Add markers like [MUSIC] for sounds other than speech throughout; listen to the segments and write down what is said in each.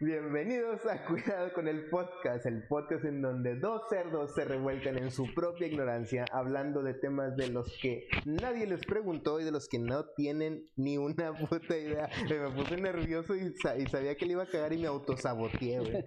Bienvenidos a Cuidado con el Podcast, el podcast en donde dos cerdos se revuelcan en su propia ignorancia, hablando de temas de los que nadie les preguntó y de los que no tienen ni una puta idea. Me puse nervioso y, sabía que le iba a cagar y me autosaboteé.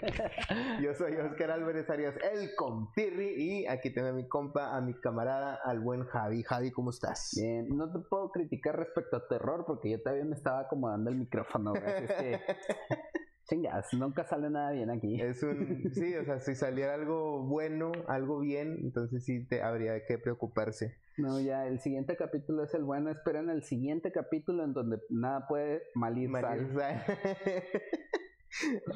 Yo soy Oscar Álvarez Arias, el compirri, y aquí tengo a mi compa, a mi camarada, al buen Javi. Javi, ¿cómo estás? Bien, no te puedo criticar respecto a terror porque yo todavía me estaba acomodando el micrófono, güey. Es que [LAUGHS] Chingas, nunca sale nada bien aquí. Es un, sí, o sea, si saliera algo bueno, algo bien, entonces sí te habría que preocuparse. No, ya, el siguiente capítulo es el bueno. Esperen el siguiente capítulo en donde nada puede mal ir [LAUGHS]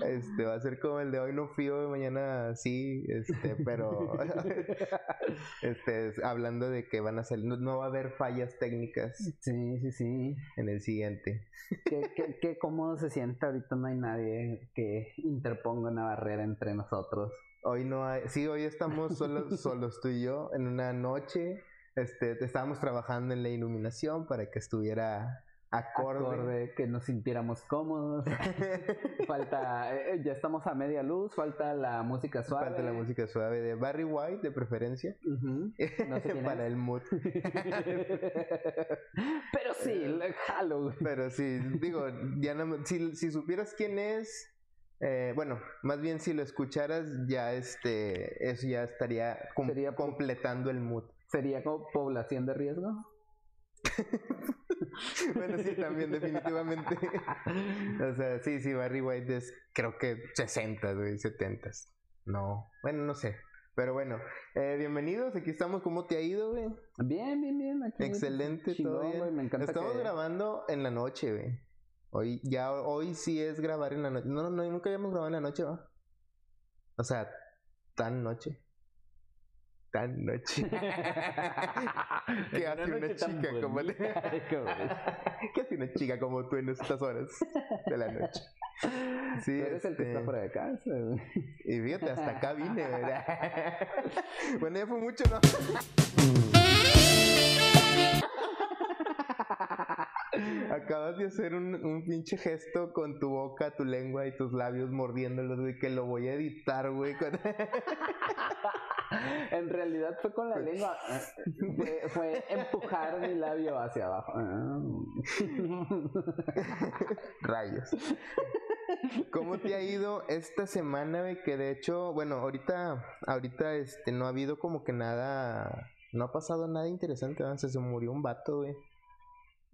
Este va a ser como el de hoy no fío, mañana sí, este, pero [LAUGHS] este hablando de que van a salir, no, va a haber fallas técnicas. Sí, sí, sí. En el siguiente. ¿Qué, qué, qué cómodo se siente ahorita no hay nadie que interponga una barrera entre nosotros. Hoy no hay, sí, hoy estamos solos, [LAUGHS] solos tú y yo en una noche. Este, estábamos trabajando en la iluminación para que estuviera acorde. que nos sintiéramos cómodos. [LAUGHS] falta, eh, ya estamos a media luz, falta la música suave. Falta la música suave de Barry White, de preferencia. [LAUGHS] Para el mood. [LAUGHS] Pero sí, Halloween. Pero sí, digo, ya no, si, si supieras quién es, eh, bueno, más bien si lo escucharas, ya este, eso ya estaría completando el mood. ¿Sería como población de riesgo? [LAUGHS] bueno, sí, también, definitivamente. [LAUGHS] o sea, sí, sí, Barry White es creo que 60, güey, 70. No, bueno, no sé. Pero bueno, eh, bienvenidos, aquí estamos, ¿cómo te ha ido, güey? Bien, bien, bien. Aquí Excelente, todo bien. me encanta estamos grabando en la noche, güey. Hoy, ya, hoy sí es grabar en la noche. No, no, nunca habíamos grabado en la noche, ¿va? O sea, tan noche tan noche. [LAUGHS] ¿Qué hace una, chica como [LAUGHS] [LAUGHS] ¿Qué hace una chica como tú en estas horas de la noche? Sí, tú eres el que está este, fuera de casa. Y fíjate, hasta acá vine, ¿verdad? bueno, ya fue mucho, ¿no? Acabas de hacer un, un, pinche gesto con tu boca, tu lengua y tus labios mordiéndolos, güey, que lo voy a editar, güey. En realidad fue con la lengua. Fue, empujar mi labio hacia abajo. [LAUGHS] Rayos. ¿Cómo te ha ido esta semana, güey? Que de hecho, bueno, ahorita, ahorita, este, no ha habido como que nada, no ha pasado nada interesante, ¿no? Se, murió un vato, güey.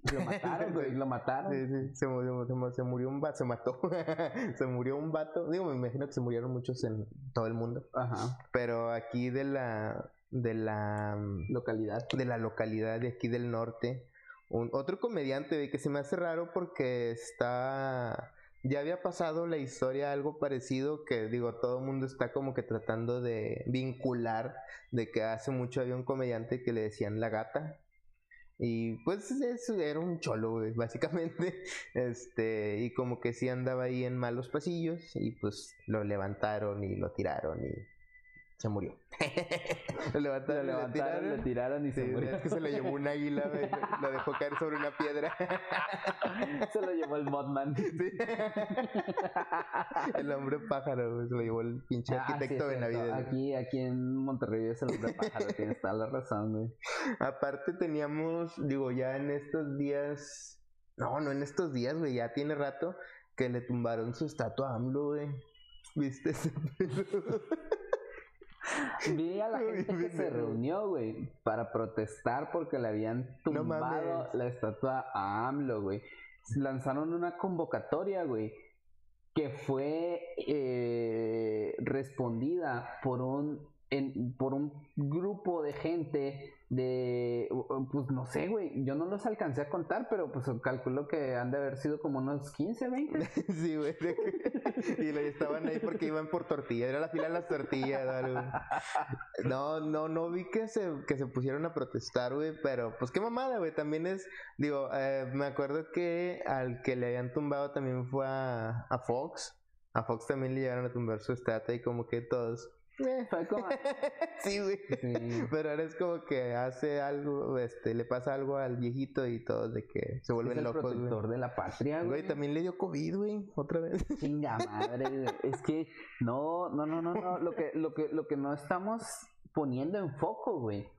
[LAUGHS] Lo mataron, güey, lo mataron. Sí, sí, se murió, se, murió un vato, se mató. [LAUGHS] se murió un vato. Digo, me imagino que se murieron muchos en todo el mundo. Ajá. Pero aquí de la, de la localidad. De la localidad de aquí del norte. Un, otro comediante, que se me hace raro porque está ya había pasado la historia algo parecido que digo todo el mundo está como que tratando de vincular de que hace mucho había un comediante que le decían la gata y pues eso era un cholo, básicamente. [LAUGHS] Este, y como que sí andaba ahí en malos pasillos y pues lo levantaron y lo tiraron y se murió. [LAUGHS] lo levantaron, lo, levantaron, tiraron, y se murió. Es que se lo llevó un águila, lo dejó caer sobre una piedra. [LAUGHS] se lo llevó el Mothman. el hombre pájaro, se lo llevó el pinche ah, arquitecto de Navidad. Aquí, aquí en Monterrey es el hombre pájaro, tienes toda la razón, güey. Aparte teníamos, digo, ya en estos días, no, no en estos días, güey, ya tiene rato que le tumbaron su estatua a AMLO, güey. ¿Viste ese Vi a la [LAUGHS] gente que se reunió, güey, para protestar porque le habían tumbado la estatua a AMLO, güey. Lanzaron una convocatoria, güey, que fue eh, respondida por un, por un grupo de gente de, pues no sé, güey, yo no los alcancé a contar, pero pues calculo que han de haber sido como unos 15, 20. [LAUGHS] sí, güey. [LAUGHS] y estaban ahí porque iban por tortillas, era la fila de las tortillas, No, no, no vi que se, que se pusieron a protestar, güey, pero pues qué mamada, güey, también es, digo, eh, me acuerdo que al que le habían tumbado también fue a, a Fox, a Fox también le llegaron a tumbar su estatua y como que todos Eh, [LAUGHS] sí, güey. Pero ahora es como que hace algo, este, le pasa algo al viejito y todos de que se vuelven es el locos, protector de la patria, güey. Güey, también le dio COVID, güey, otra vez. [LAUGHS] Chinga madre, güey. Es que no, no, no, no, no, lo que lo que lo que no estamos poniendo en foco, güey.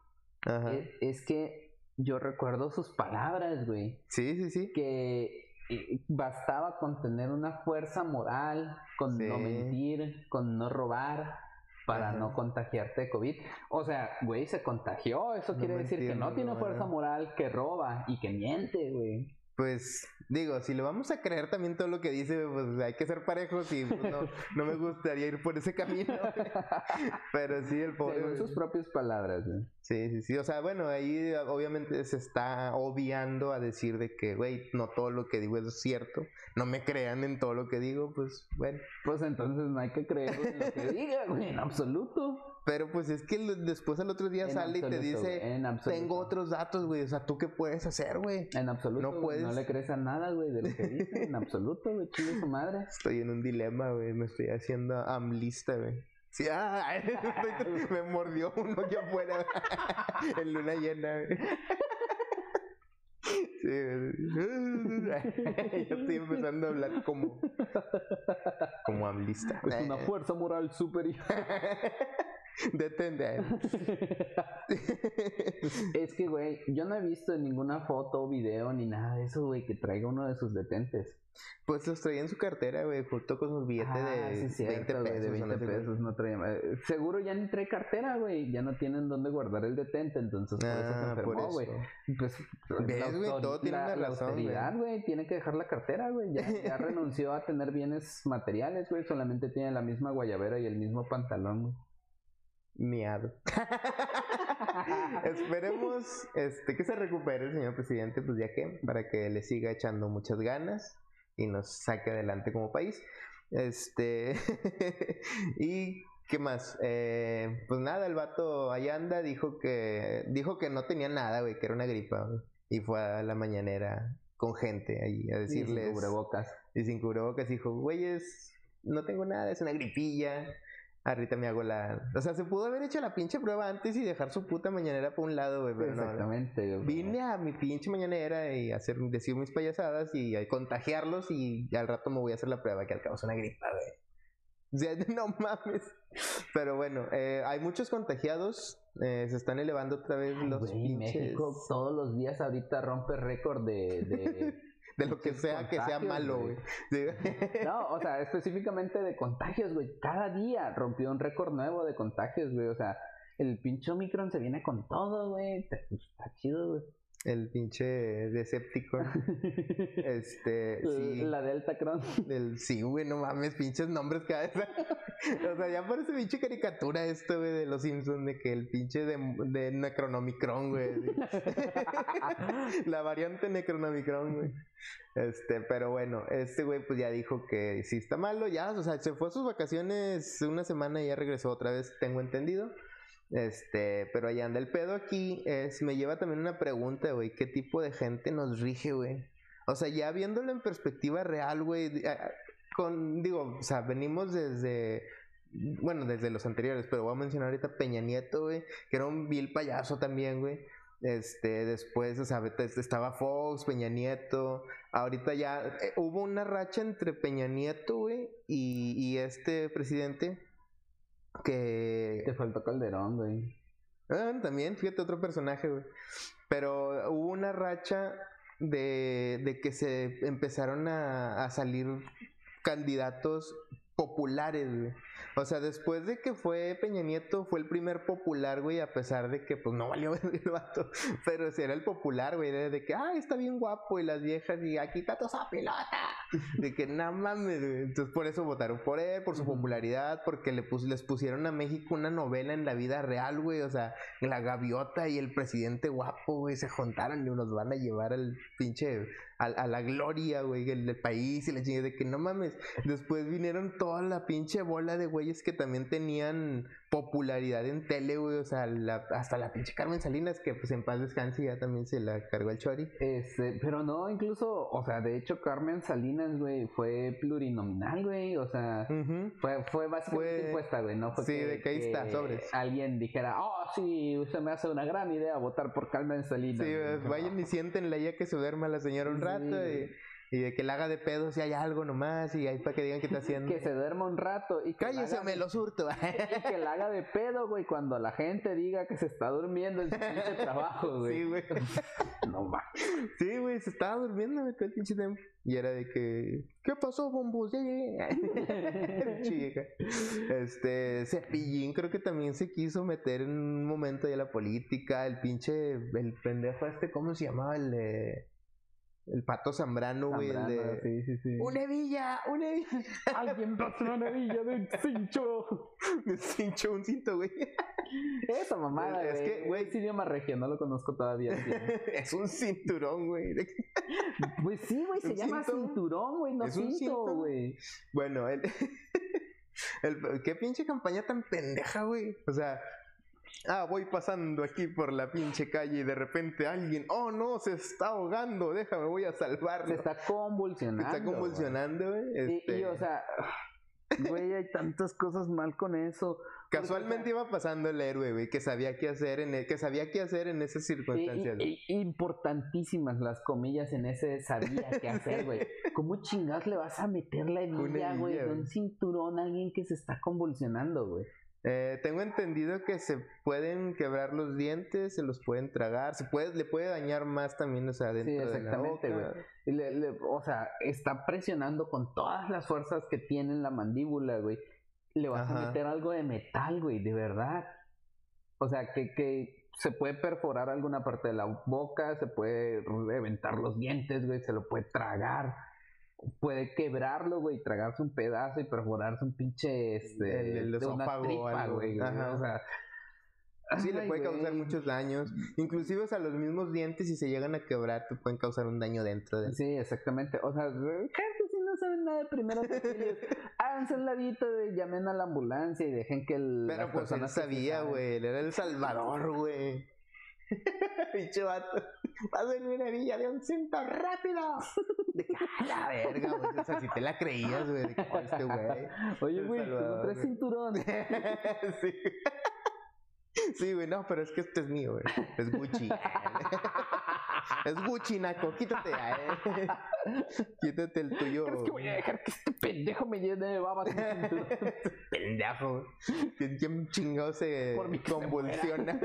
Ajá. Es, es que yo recuerdo sus palabras, güey. Sí, sí, sí. Que bastaba con tener una fuerza moral, con no mentir, con no robar, para no contagiarte de COVID. O sea, güey, se contagió. Eso quiere decir que no tiene fuerza moral, que roba y que miente, güey pues digo, si lo vamos a creer también todo lo que dice, pues hay que ser parejos y pues, no, [LAUGHS] no, me gustaría ir por ese camino. [LAUGHS] Pero sí, el pobre. Según sus propias palabras. Sí, sí, sí. O sea, bueno, ahí obviamente se está obviando a decir de que, güey, no todo lo que digo es cierto. No me crean en todo lo que digo, pues bueno. Pues entonces no hay que creer en lo que diga, güey, en absoluto. Pero pues es que después al otro día sale y te dice, tengo otros datos, güey. O sea, ¿tú qué puedes hacer, güey? En absoluto. No puedes. No le crees a nada, güey, de lo que dice. en absoluto, güey. Chile su madre. Estoy en un dilema, güey. Me estoy haciendo amlista, güey. Sí, ah, [LAUGHS] me mordió uno que afuera [LAUGHS] en luna llena, güey. Sí, yo [LAUGHS] estoy empezando a hablar como como amlista. Es una fuerza moral superior. [LAUGHS] Detente [LAUGHS] es que, güey, yo no he visto ninguna foto, video ni nada de eso, güey, que traiga uno de sus detentes. Pues los traía en su cartera, güey, junto con sus billetes de, 20 ah, pesos, de 20 pesos. No traía, seguro ya ni trae cartera, güey. Ya no tienen dónde guardar el detente, entonces por eso se ah, enfermó, güey. Pues, ¿Ves, güey? Todo tiene una razón, güey. Tiene que dejar la cartera, güey. Ya, ya [LAUGHS] renunció a tener bienes materiales, güey. Solamente tiene la misma guayabera y el mismo pantalón, güey miado. [LAUGHS] Esperemos este, que se recupere el señor presidente, pues ya que, para que le siga echando muchas ganas y nos saque adelante como país. Este, [LAUGHS] y ¿qué más? Eh, pues nada, el vato allá anda, dijo que, dijo que no tenía nada, güey, que era una gripa, y fue a la mañanera con gente ahí a decirles. Y sin cubrebocas. Y sin cubrebocas, dijo, güeyes, no tengo nada, es una gripilla Ahorita me hago la. O sea, se pudo haber hecho la pinche prueba antes y dejar su puta mañanera por un lado, güey. Exactamente, no, Vine a mi pinche mañanera y hacer, decir mis payasadas y contagiarlos y al rato me voy a hacer la prueba que al cabo es una gripa, güey. O sea, [LAUGHS] no mames. Pero bueno, eh, hay muchos contagiados. Eh, se están elevando otra vez los pinches... México todos los días ahorita rompe récord de de [LAUGHS] lo que sea que sea malo, güey. [LAUGHS] No, o sea, específicamente de contagios, güey. Cada día rompió un récord nuevo de contagios, güey. O sea, el pinche Omicron se viene con todo, güey. Está chido, güey. El pinche Decepticon. [LAUGHS] este. Sí. La Delta Cron. El, sí, güey, no mames, pinches nombres cada [LAUGHS] vez. o sea, ya parece pinche caricatura esto, güey, de los Simpsons, de que el pinche de, de Necronomicron, güey. [LAUGHS] La variante Necronomicron, güey. Este, pero bueno, este güey, pues ya dijo que sí está malo, ya, o sea, se fue a sus vacaciones una semana y ya regresó otra vez, tengo entendido. Este, pero allá anda el pedo aquí, es, me lleva también una pregunta, güey, ¿qué tipo de gente nos rige, güey? O sea, ya viéndolo en perspectiva real, güey, con, digo, o sea, venimos desde, bueno, desde los anteriores, pero voy a mencionar ahorita Peña Nieto, güey, que era un vil payaso también, güey. Este, después, o sea, estaba Fox, Peña Nieto. Ahorita ya eh, hubo una racha entre Peña Nieto, güey, y, y este presidente que... Te faltó Calderón, güey. Ah, también, fíjate, otro personaje, güey. Pero hubo una racha de, de que se empezaron a, a salir candidatos populares, güey. O sea, después de que fue Peña Nieto, fue el primer popular, güey, a pesar de que, pues, no valió [LAUGHS] el vato. Pero si era el popular, güey, de, que, ay, está bien guapo, y las viejas, y aquí está toda esa pilota. [LAUGHS] De que, nada mames, güey. Entonces, por eso votaron por él, por su popularidad, porque le les pusieron a México una novela en la vida real, güey. O sea, la gaviota y el presidente guapo, güey, se juntaron y nos van a llevar al pinche, a, la gloria, güey, del, país y la chingada de que, no mames. Después vinieron toda la pinche bola de güeyes que también tenían popularidad en tele, güey. O sea, hasta la pinche Carmen Salinas, que pues en paz descanse ya también se la cargó el Chori. Este, pero no, incluso, o sea, de hecho, Carmen Salinas, güey, fue plurinominal, güey. O sea, fue, fue básicamente impuesta, güey. No fue sí, de que ahí está, sobres. Alguien dijera, oh, sí, usted me hace una gran idea votar por Carmen Salinas. Sí, vayan y siéntenla ya que se duerma la señora un rato y y de que le haga de pedo si hay algo nomás y ahí para que digan que está [LAUGHS] haciendo. que se duerma un rato y que cállese me lo surto. [LAUGHS] y que le haga de pedo, güey, cuando la gente diga que se está durmiendo en su pinche [LAUGHS] trabajo, güey. Sí, güey. no va. Sí, güey, se estaba durmiendo todo el pinche tiempo. Y era de que, ¿qué pasó, bombos? Ya llegué. este, Cepillín creo que también se quiso meter en un momento de la política. El pinche, el pendejo este, ¿cómo se llamaba? El de... El pato Zambrano, güey. de... Sí, sí, sí. ¡Una villa! ¡Una villa! Alguien [LAUGHS] pasó una villa de un cincho. De cincho, un cinto, güey. Esa mamada, güey. Es que, güey, es idioma regio, no lo conozco todavía. [LAUGHS] es un cinturón, güey. Pues sí, güey, se llama cinturón, güey, no es cinto, güey. Bueno, el... [LAUGHS] el... Qué pinche campaña tan pendeja, güey. O sea, Ah, voy pasando aquí por la pinche calle y de repente alguien, oh no, se está ahogando, déjame, voy a salvarlo. Se está convulsionando. Se está convulsionando, güey. Y, este o sea, güey, hay tantas cosas mal con eso. Casualmente iba pasando el héroe, güey, que sabía qué hacer en, e, que sabía qué hacer en esas circunstancias. importantísimas las comillas en ese sabía qué hacer, güey. [LAUGHS] ¿Cómo chingados le vas a meter la hebilla, güey, de un cinturón a alguien que se está convulsionando, güey? Eh, tengo entendido que se pueden quebrar los dientes, se los pueden tragar, se puede, le puede dañar más también, o sea, dentro sí, exactamente, güey. o sea, está presionando con todas las fuerzas que tiene en la mandíbula, güey. Le vas a meter algo de metal, güey, de verdad. O sea, que, que se puede perforar alguna parte de la boca, se puede reventar los dientes, güey, se lo puede tragar puede quebrarlo, güey, tragarse un pedazo y perforarse un pinche, este, el, esófago, güey. O sea, Sí, le puede causar muchos daños. Inclusive, o sea, los mismos dientes, si se llegan a quebrar, te pueden causar un daño dentro de Sí, exactamente. O sea, gente, si no saben nada de primeros [LAUGHS] háganse un ladito, y llamen a la ambulancia y dejen que el. Pero pues él sabía, güey. Era el salvador, güey. [LAUGHS] Pinche vato. Pásenme una villa de un cinto rápido. De la verga, güey. O sea, si te la creías, güey. De este güey. Oye, güey, tres cinturones. [LAUGHS] sí. Sí, güey, no, pero es que este es mío, güey. Es Gucci. [LAUGHS] es Gucci, Naco. Quítate. Eh. Quítate el tuyo. ¿Crees que voy a dejar que este pendejo me llene de babas? pendejo. ¿Quién chingado se convulsiona?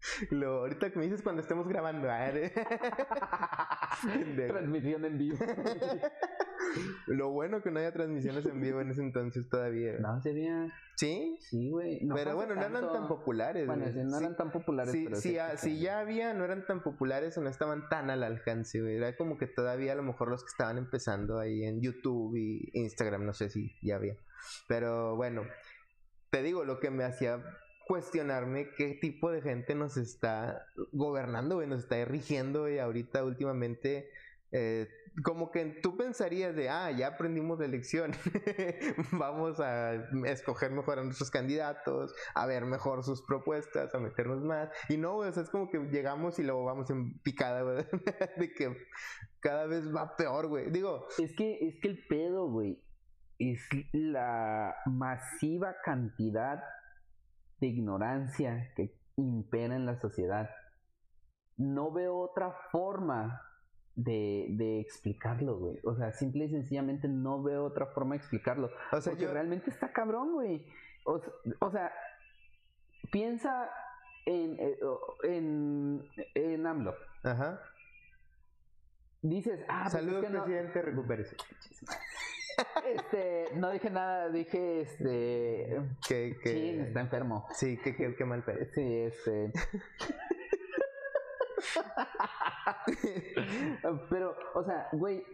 [LAUGHS] Lo, ahorita que me dices cuando estemos grabando. [LAUGHS] Transmisión en vivo. [LAUGHS] Lo bueno que no haya transmisiones en vivo en ese entonces todavía. No, sería. ¿Sí? Sí, güey. pero bueno, no eran tan populares. Bueno, no eran tan populares. Sí, sí, si ya había, no eran tan populares o no estaban tan al alcance, güey. Era como que todavía a lo mejor los que estaban empezando ahí en YouTube y Instagram, no sé si ya había. Pero bueno, te digo, lo que me hacía cuestionarme qué tipo de gente nos está gobernando, güey, nos está rigiendo, y ahorita últimamente, eh, como que tú pensarías de, ah, ya aprendimos de elección, [LAUGHS] vamos a escoger mejor a nuestros candidatos, a ver mejor sus propuestas, a meternos más, y no, güey, o sea, es como que llegamos y luego vamos en picada, güey, [LAUGHS] de que cada vez va peor, güey, digo. Es que, es que el pedo, güey, es la masiva cantidad de ignorancia que impera en la sociedad. No veo otra forma de, de explicarlo, güey. O sea, simple y sencillamente no veo otra forma de explicarlo. O sea, porque realmente está cabrón, güey. O, sea, piensa en, eh, en, en AMLO. Ajá. Dices, ah, pues Saludos, presidente, recupérese. Este, no dije nada, dije este. Que, que... Sí, está enfermo. Sí, que, que, mal pedo. Sí, este. Pero, o sea, güey,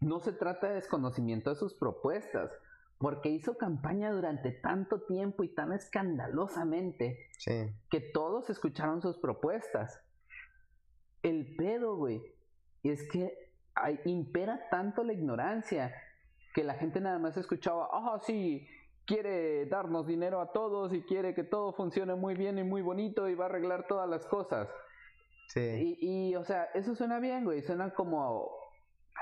no se trata de desconocimiento de sus propuestas, porque hizo campaña durante tanto tiempo y tan escandalosamente que todos escucharon sus propuestas. El pedo, güey, es que hay, impera tanto la ignorancia que la gente nada más escuchaba, ah, sí, quiere darnos dinero a todos y quiere que todo funcione muy bien y muy bonito y va a arreglar todas las cosas. Sí. Y, y o sea, eso suena bien, güey, suena como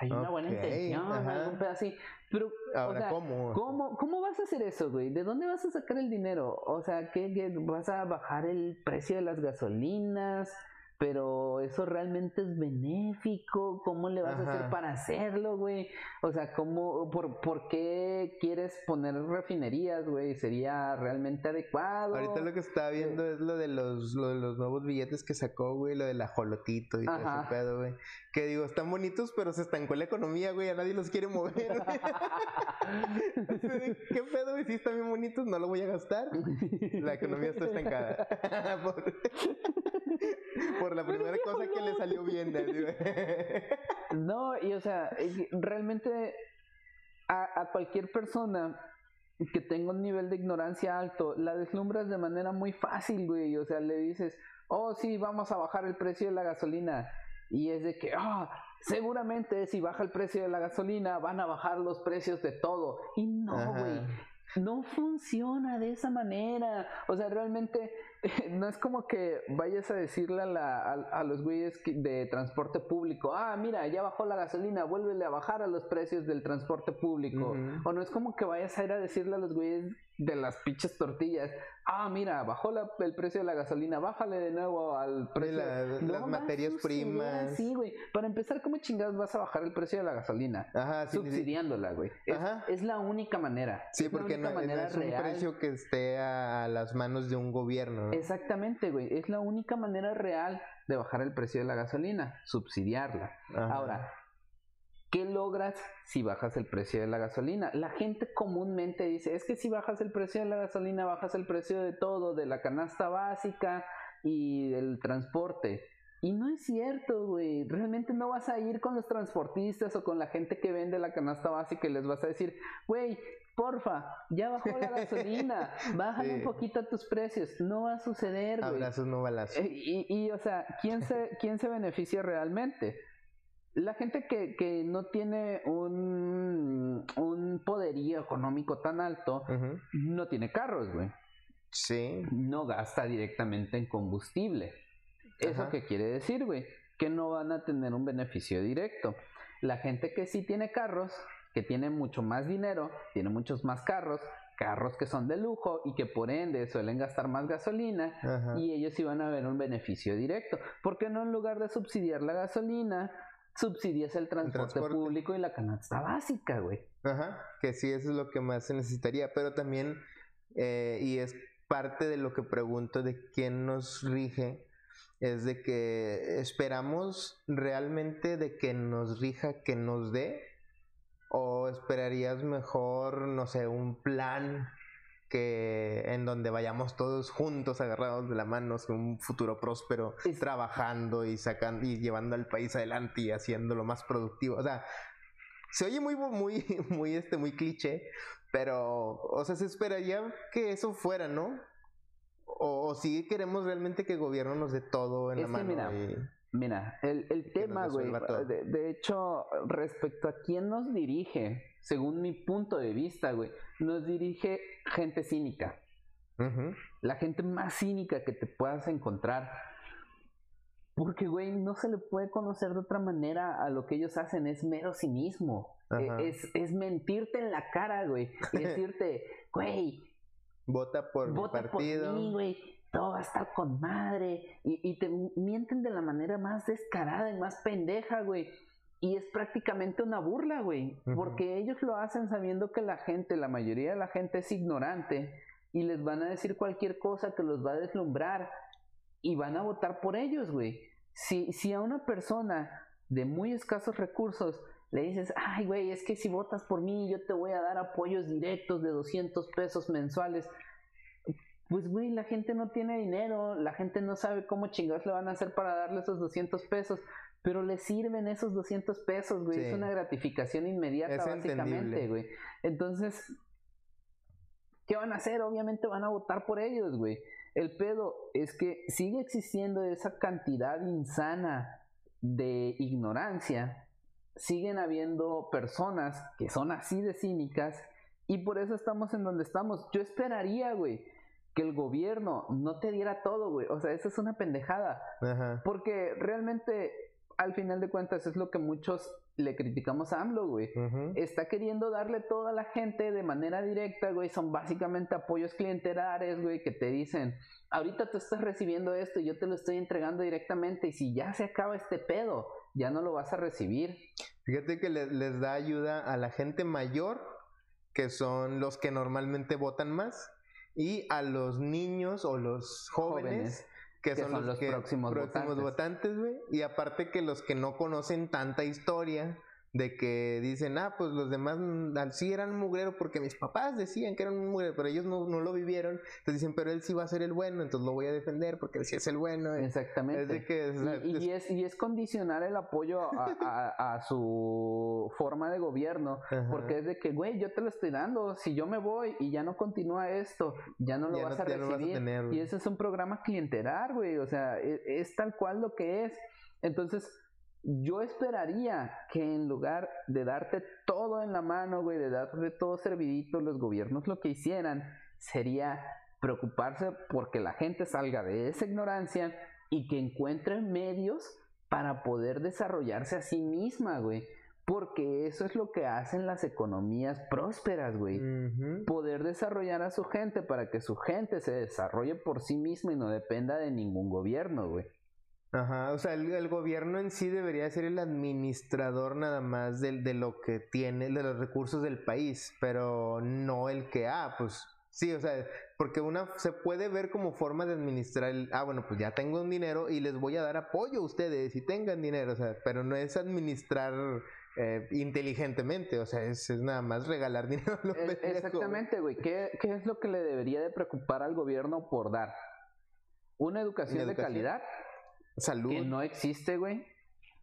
hay una buena intención, algún pedo así. Pero, o sea, ¿cómo? ¿cómo? ¿cómo? vas a hacer eso, güey? ¿De dónde vas a sacar el dinero? O sea, ¿qué, qué vas a bajar el precio de las gasolinas? Pero eso realmente es benéfico, ¿cómo le vas a hacer para hacerlo, güey? O sea, ¿cómo, por, por qué quieres poner refinerías, güey? ¿Sería realmente adecuado? Ahorita lo que estaba viendo es lo de los, lo de los nuevos billetes que sacó, güey, lo del ajolotito y todo ese pedo, güey. Que digo, están bonitos, pero se estancó la economía, güey, a nadie los quiere mover, [LAUGHS] [LAUGHS] ¿Qué pedo, güey? Si están bien bonitos, no lo voy a gastar. La economía está estancada. [LAUGHS] [LAUGHS] por la primera cosa que le salió [LAUGHS] bien. [LAUGHS] no, y o sea, realmente a, cualquier persona que tenga un nivel de ignorancia alto, la deslumbras de manera muy fácil, güey. O sea, le dices, oh, sí, vamos a bajar el precio de la gasolina. Y es de que, ah, seguramente si baja el precio de la gasolina, van a bajar los precios de todo. Y no, güey. No funciona de esa manera. O sea, realmente [LAUGHS] no es como que vayas a decirle a, la, a, los güeyes de transporte público, ah, mira, ya bajó la gasolina, vuélvele a bajar a los precios del transporte público. O no es como que vayas a ir a decirle a los güeyes de las pinches tortillas, ah, mira, bajó el precio de la gasolina, bájale de nuevo al precio de las materias primas. Sí, güey. Para empezar, ¿cómo chingados vas a bajar el precio de la gasolina? Ajá, Subsidiándola, güey. Es, es, la única manera. Sí, porque no, es un precio que esté a las manos de un gobierno. Exactamente, güey. Es la única manera real de bajar el precio de la gasolina, subsidiarla. Ahora, ¿qué logras si bajas el precio de la gasolina? La gente comúnmente dice, es que si bajas el precio de la gasolina, bajas el precio de todo, de la canasta básica y del transporte. Y no es cierto, güey. Realmente no vas a ir con los transportistas o con la gente que vende la canasta básica y les vas a decir, güey, porfa, ya bajó la [LAUGHS] gasolina, bájale un poquito tus precios, no va a suceder, güey. Abrazos, no balazos. Eh, y, y, o sea, ¿quién se, ¿quién se beneficia realmente? La gente que, que no tiene un, un poderío económico tan alto, no tiene carros, güey. Sí. No gasta directamente en combustible. ¿Eso qué quiere decir, güey? Que no van a tener un beneficio directo. La gente que sí tiene carros, que tiene mucho más dinero, tiene muchos más carros, carros que son de lujo y que por ende suelen gastar más gasolina y ellos sí van a ver un beneficio directo. ¿Por qué no en lugar de subsidiar la gasolina, subsidias el transporte, público y la canasta básica, güey? Ajá, que sí, eso es lo que más se necesitaría, pero también, eh, y es parte de lo que pregunto de quién nos rige, es de que esperamos realmente de que nos rija, que nos dé, ¿O esperarías mejor, no sé, un plan que en donde vayamos todos juntos agarrados de la mano hacia un futuro próspero, trabajando y sacando y llevando al país adelante y haciéndolo más productivo? O sea, se oye muy muy [LAUGHS] muy este muy cliché, pero o sea, se esperaría que eso fuera, ¿no? O, si queremos realmente que el gobierno nos dé todo en la mano. Mira, el, el tema, güey, de, hecho, respecto a quién nos dirige, según mi punto de vista, güey, nos dirige gente cínica. La gente más cínica que te puedas encontrar. Porque, güey, no se le puede conocer de otra manera a lo que ellos hacen, es mero cinismo. E, es, es, mentirte en la cara, güey, y [LAUGHS] decirte, güey, vota por mi partido. Por mí, güey todo va a estar con madre. Y, te mienten de la manera más descarada y más pendeja, güey. Y es prácticamente una burla, güey. Porque ellos lo hacen sabiendo que la gente, la mayoría de la gente es ignorante. Y les van a decir cualquier cosa que los va a deslumbrar. Y van a votar por ellos, güey. Si, si a una persona de muy escasos recursos le dices, ay, güey, es que si votas por mí, yo te voy a dar apoyos directos de 200 pesos mensuales pues güey, la gente no tiene dinero, la gente no sabe cómo chingados le van a hacer para darle esos 200 pesos, pero le sirven esos 200 pesos, güey, es una gratificación inmediata básicamente, güey. Entonces, ¿qué van a hacer? Obviamente van a votar por ellos, güey. El pedo es que sigue existiendo esa cantidad insana de ignorancia siguen habiendo personas que son así de cínicas y por eso estamos en donde estamos. Yo esperaría, güey, que el gobierno no te diera todo, güey. O sea, eso es una pendejada. Porque realmente, al final de cuentas, es lo que muchos le criticamos a AMLO, güey. Está queriendo darle todo a la gente de manera directa, güey. Son básicamente apoyos clientelares, güey, que te dicen, ahorita tú estás recibiendo esto y yo te lo estoy entregando directamente y si ya se acaba este pedo, ya no lo vas a recibir. Fíjate que les da ayuda a la gente mayor, que son los que normalmente votan más, y a los niños o los jóvenes que, son, los, próximos, votantes, güey. Y aparte que los que no conocen tanta historia, de que dicen, ah, pues los demás mm, sí eran mugreros porque mis papás decían que eran un mugrero, pero ellos no, no, lo vivieron. Entonces dicen, pero él sí va a ser el bueno, entonces lo voy a defender porque él sí es el bueno. Exactamente. y, es, y, es, condicionar el apoyo a, a, su forma de gobierno, porque es de que, güey, yo te lo estoy dando, si yo me voy y ya no continúa esto, ya no lo vas a recibir. y ese es un programa clientelar, güey, o sea, es, es tal cual lo que es. Entonces, yo esperaría que en lugar de darte todo en la mano, güey, de darte todo servidito, los gobiernos lo que hicieran sería preocuparse porque la gente salga de esa ignorancia y que encuentren medios para poder desarrollarse a sí misma, güey. Porque eso es lo que hacen las economías prósperas, güey. Poder desarrollar a su gente para que su gente se desarrolle por sí misma y no dependa de ningún gobierno, güey. Ajá, o sea, el, gobierno en sí debería ser el administrador nada más de, de, lo que tiene, de los recursos del país, pero no el que, ah, pues sí, o sea, porque una se puede ver como forma de administrar el, ah, bueno, pues ya tengo un dinero y les voy a dar apoyo a ustedes y tengan dinero, o sea, pero no es administrar eh, inteligentemente, o sea, es, nada más regalar [LAUGHS] dinero. exactamente, güey, ¿Qué, ¿qué es lo que le debería de preocupar al gobierno por dar? Una educación, de calidad Salud. Que no existe, güey.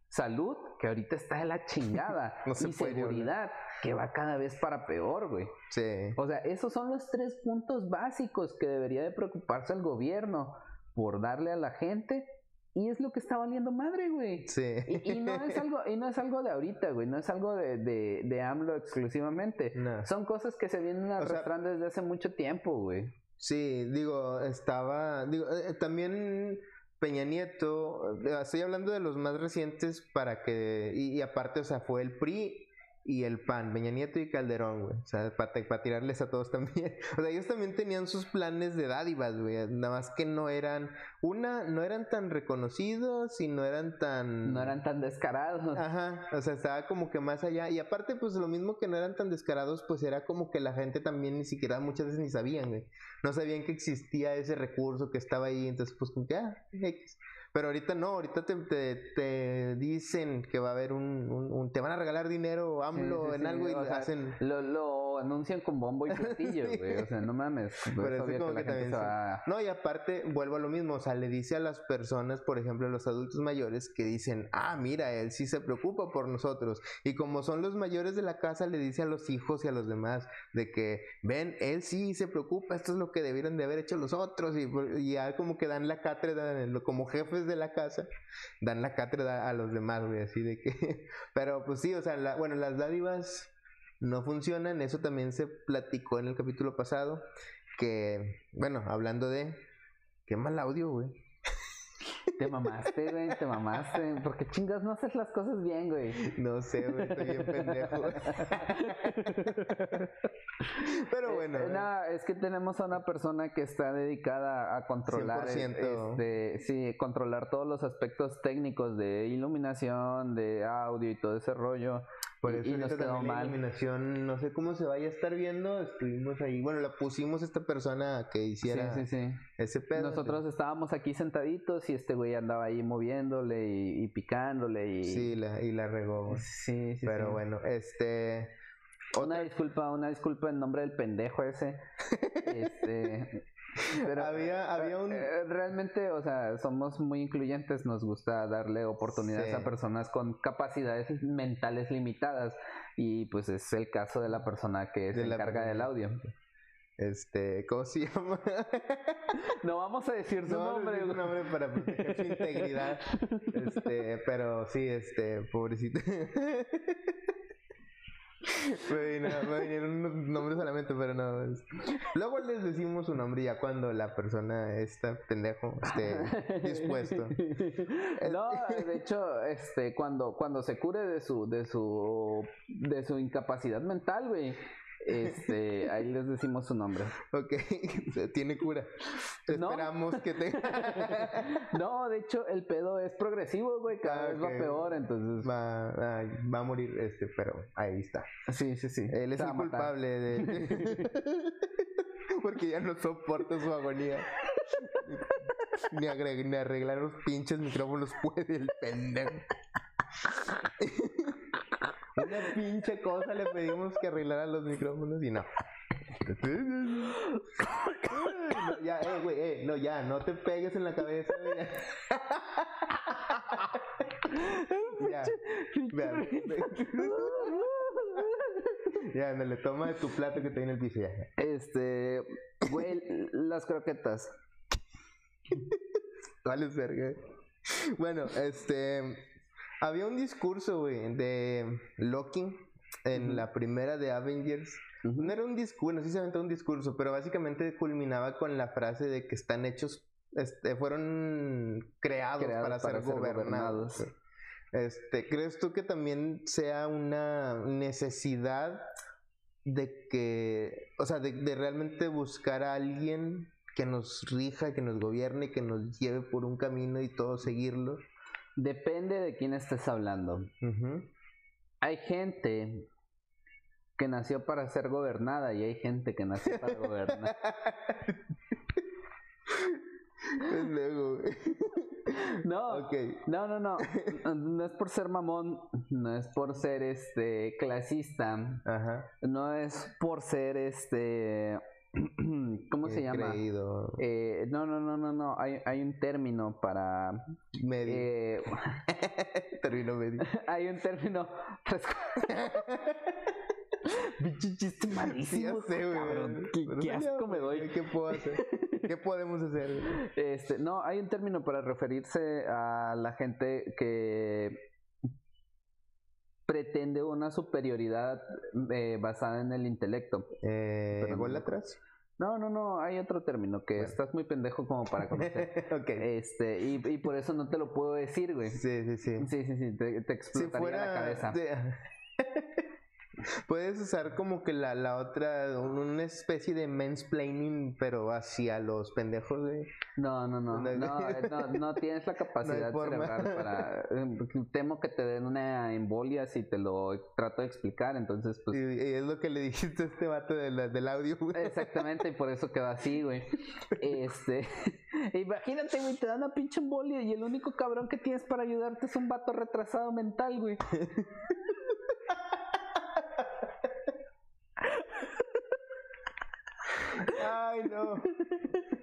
Salud, que ahorita está de la chingada. [LAUGHS] no y seguridad, que va cada vez para peor, güey. Sí. O sea, esos son los tres puntos básicos que debería de preocuparse el gobierno por darle a la gente. Y es lo que está valiendo madre, güey. Sí. Y, no es algo, y no es algo de ahorita, güey. No es algo de, de, de AMLO exclusivamente. Son cosas que se vienen arrastrando desde hace mucho tiempo, güey. Sí, digo, estaba. Digo, eh, también Peña Nieto, eh, estoy hablando de los más recientes para que, y, aparte, o sea, fue el PRI y el PAN, Peña Nieto y Calderón, güey, o sea, para, tirarles a todos también, [LAUGHS] o sea, ellos también tenían sus planes de dádivas, güey, nada más que no eran, una, no eran tan reconocidos y no eran tan... No eran tan descarados. Ajá, o sea, estaba como que más allá, y aparte, pues lo mismo que no eran tan descarados, pues era como que la gente también ni siquiera muchas veces ni sabían, güey. No sabían que existía ese recurso que estaba ahí, entonces pues como que, ah, X. Pero ahorita no, ahorita te, te, dicen que va a haber un, un, te van a regalar dinero AMLO en algo y lo hacen. Lo, lo anuncian con bombo y platillo, [LAUGHS] güey. O sea, no mames. Pero es como que, también No, y aparte, vuelvo a lo mismo. O sea, le dice a las personas, por ejemplo, a los adultos mayores, que dicen, ah, mira, él sí se preocupa por nosotros. Y como son los mayores de la casa, le dice a los hijos y a los demás de que, ven, él sí se preocupa, esto es lo que debieron de haber hecho los otros. Y, y ya como que dan la cátedra, como jefes de la casa, dan la cátedra a los demás, güey, así de que... [LAUGHS] Pero pues sí, o sea, bueno, las dádivas no funcionan, eso también se platicó en el capítulo pasado, que, bueno, hablando de... Qué mal audio, güey. Te mamaste, güey, te mamaste. Porque chingas no haces las cosas bien, güey. No sé, güey, estoy bien pendejo. Pero bueno. Eh, no, es que tenemos a una persona que está dedicada a controlar. Este, sí, controlar todos los aspectos técnicos de iluminación, de audio y todo ese rollo. Por eso y nos quedó mal. iluminación, no sé cómo se vaya a estar viendo, estuvimos ahí, bueno, la pusimos a esta persona que hiciera ese pedo. Nosotros estábamos aquí sentaditos y este güey andaba ahí moviéndole y, picándole y... Sí, la, y la regó. Sí, sí. Pero bueno, este... Una disculpa, una disculpa en nombre del pendejo ese. [LAUGHS] este... Pero había, había un... Eh, realmente, o sea, somos muy incluyentes, nos gusta darle oportunidades a personas con capacidades mentales limitadas y pues es el caso de la persona que se encarga del audio. Este, ¿cómo se llama? [LAUGHS] No vamos a decir su no, nombre. No, nombre para proteger su integridad. [LAUGHS] Este, pero sí, este, pobrecito. Me, me vinieron unos nombres solamente, pero no. Luego les decimos su nombre ya cuando la persona está pendejo esté dispuesto. [LAUGHS] No, de hecho, este, cuando, cuando se cure de su, de su, de su incapacidad mental, güey este, ahí les decimos su nombre. Ok, [LAUGHS] tiene cura. Esperamos que tenga. [LAUGHS] no, de hecho, el pedo es progresivo, güey. Cada vez va peor, entonces. Va, va a morir, este, pero ahí está. Sí, sí, sí. Él es el culpable de. [LAUGHS] Porque ya no soporta su agonía. Ni, ni arreglar los pinches micrófonos puede el pendejo. Una pinche cosa le pedimos que arreglara los micrófonos y no. [LAUGHS] ya, eh, güey, eh, no, ya, no te pegues en la cabeza, Ya. [LAUGHS] Ya, le toma de tu plato que te en el piso ya. Este, güey, las croquetas. [LAUGHS] Vale, verga. Bueno, este, había un discurso, güey, de Loki en la primera de Avengers. No era un discurso, no un discurso, pero básicamente culminaba con la frase de que están hechos, este, fueron creados, para, ser, gobernados. Este, ¿crees tú que también sea una necesidad de que, o sea, de, de realmente buscar a alguien que nos rija, que nos gobierne, que nos lleve por un camino y todo seguirlo? Depende de quién estés hablando. Hay gente que nació para ser gobernada y hay gente que nació para gobernar. [LAUGHS] no, no, no, no, no es por ser mamón, no es por ser este clasista, no es por ser este [CLEARS THROAT] ¿Cómo se llama? Eh, no, no, no, no, no. Hay, hay un término para. Medio. Eh, [LAUGHS] término medio. [LAUGHS] hay un término. [LAUGHS] Bicho chiste malísimo. Sí, ¿Qué, qué asco me doy. ¿Qué puedo hacer? ¿Qué podemos hacer? Este, no, hay un término para referirse a la gente que pretende una superioridad eh, basada en el intelecto. Eh, atrás? No, no, no, hay otro término que estás muy pendejo como para conocer. [LAUGHS] ok. Este, y, y, por eso no te lo puedo decir, güey. Sí, sí, sí. Sí, sí, sí, te, te explotaría la cabeza. [LAUGHS] Puedes usar como que la, la otra, una especie de mansplaining, pero hacia los pendejos, güey. No, no, no, no, no, no, tienes la [LAUGHS] capacidad cerebral para... Em, temo que te den una embolia si te lo trato de explicar, entonces pues... Y, es lo que le dijiste a este vato del audio, güey. Exactamente, y por eso quedó así, güey. Este... [LAUGHS] Imagínate, güey, te dan una pinche embolia y el único cabrón que tienes para ayudarte es un vato retrasado mental, güey. [LAUGHS] Ay, no.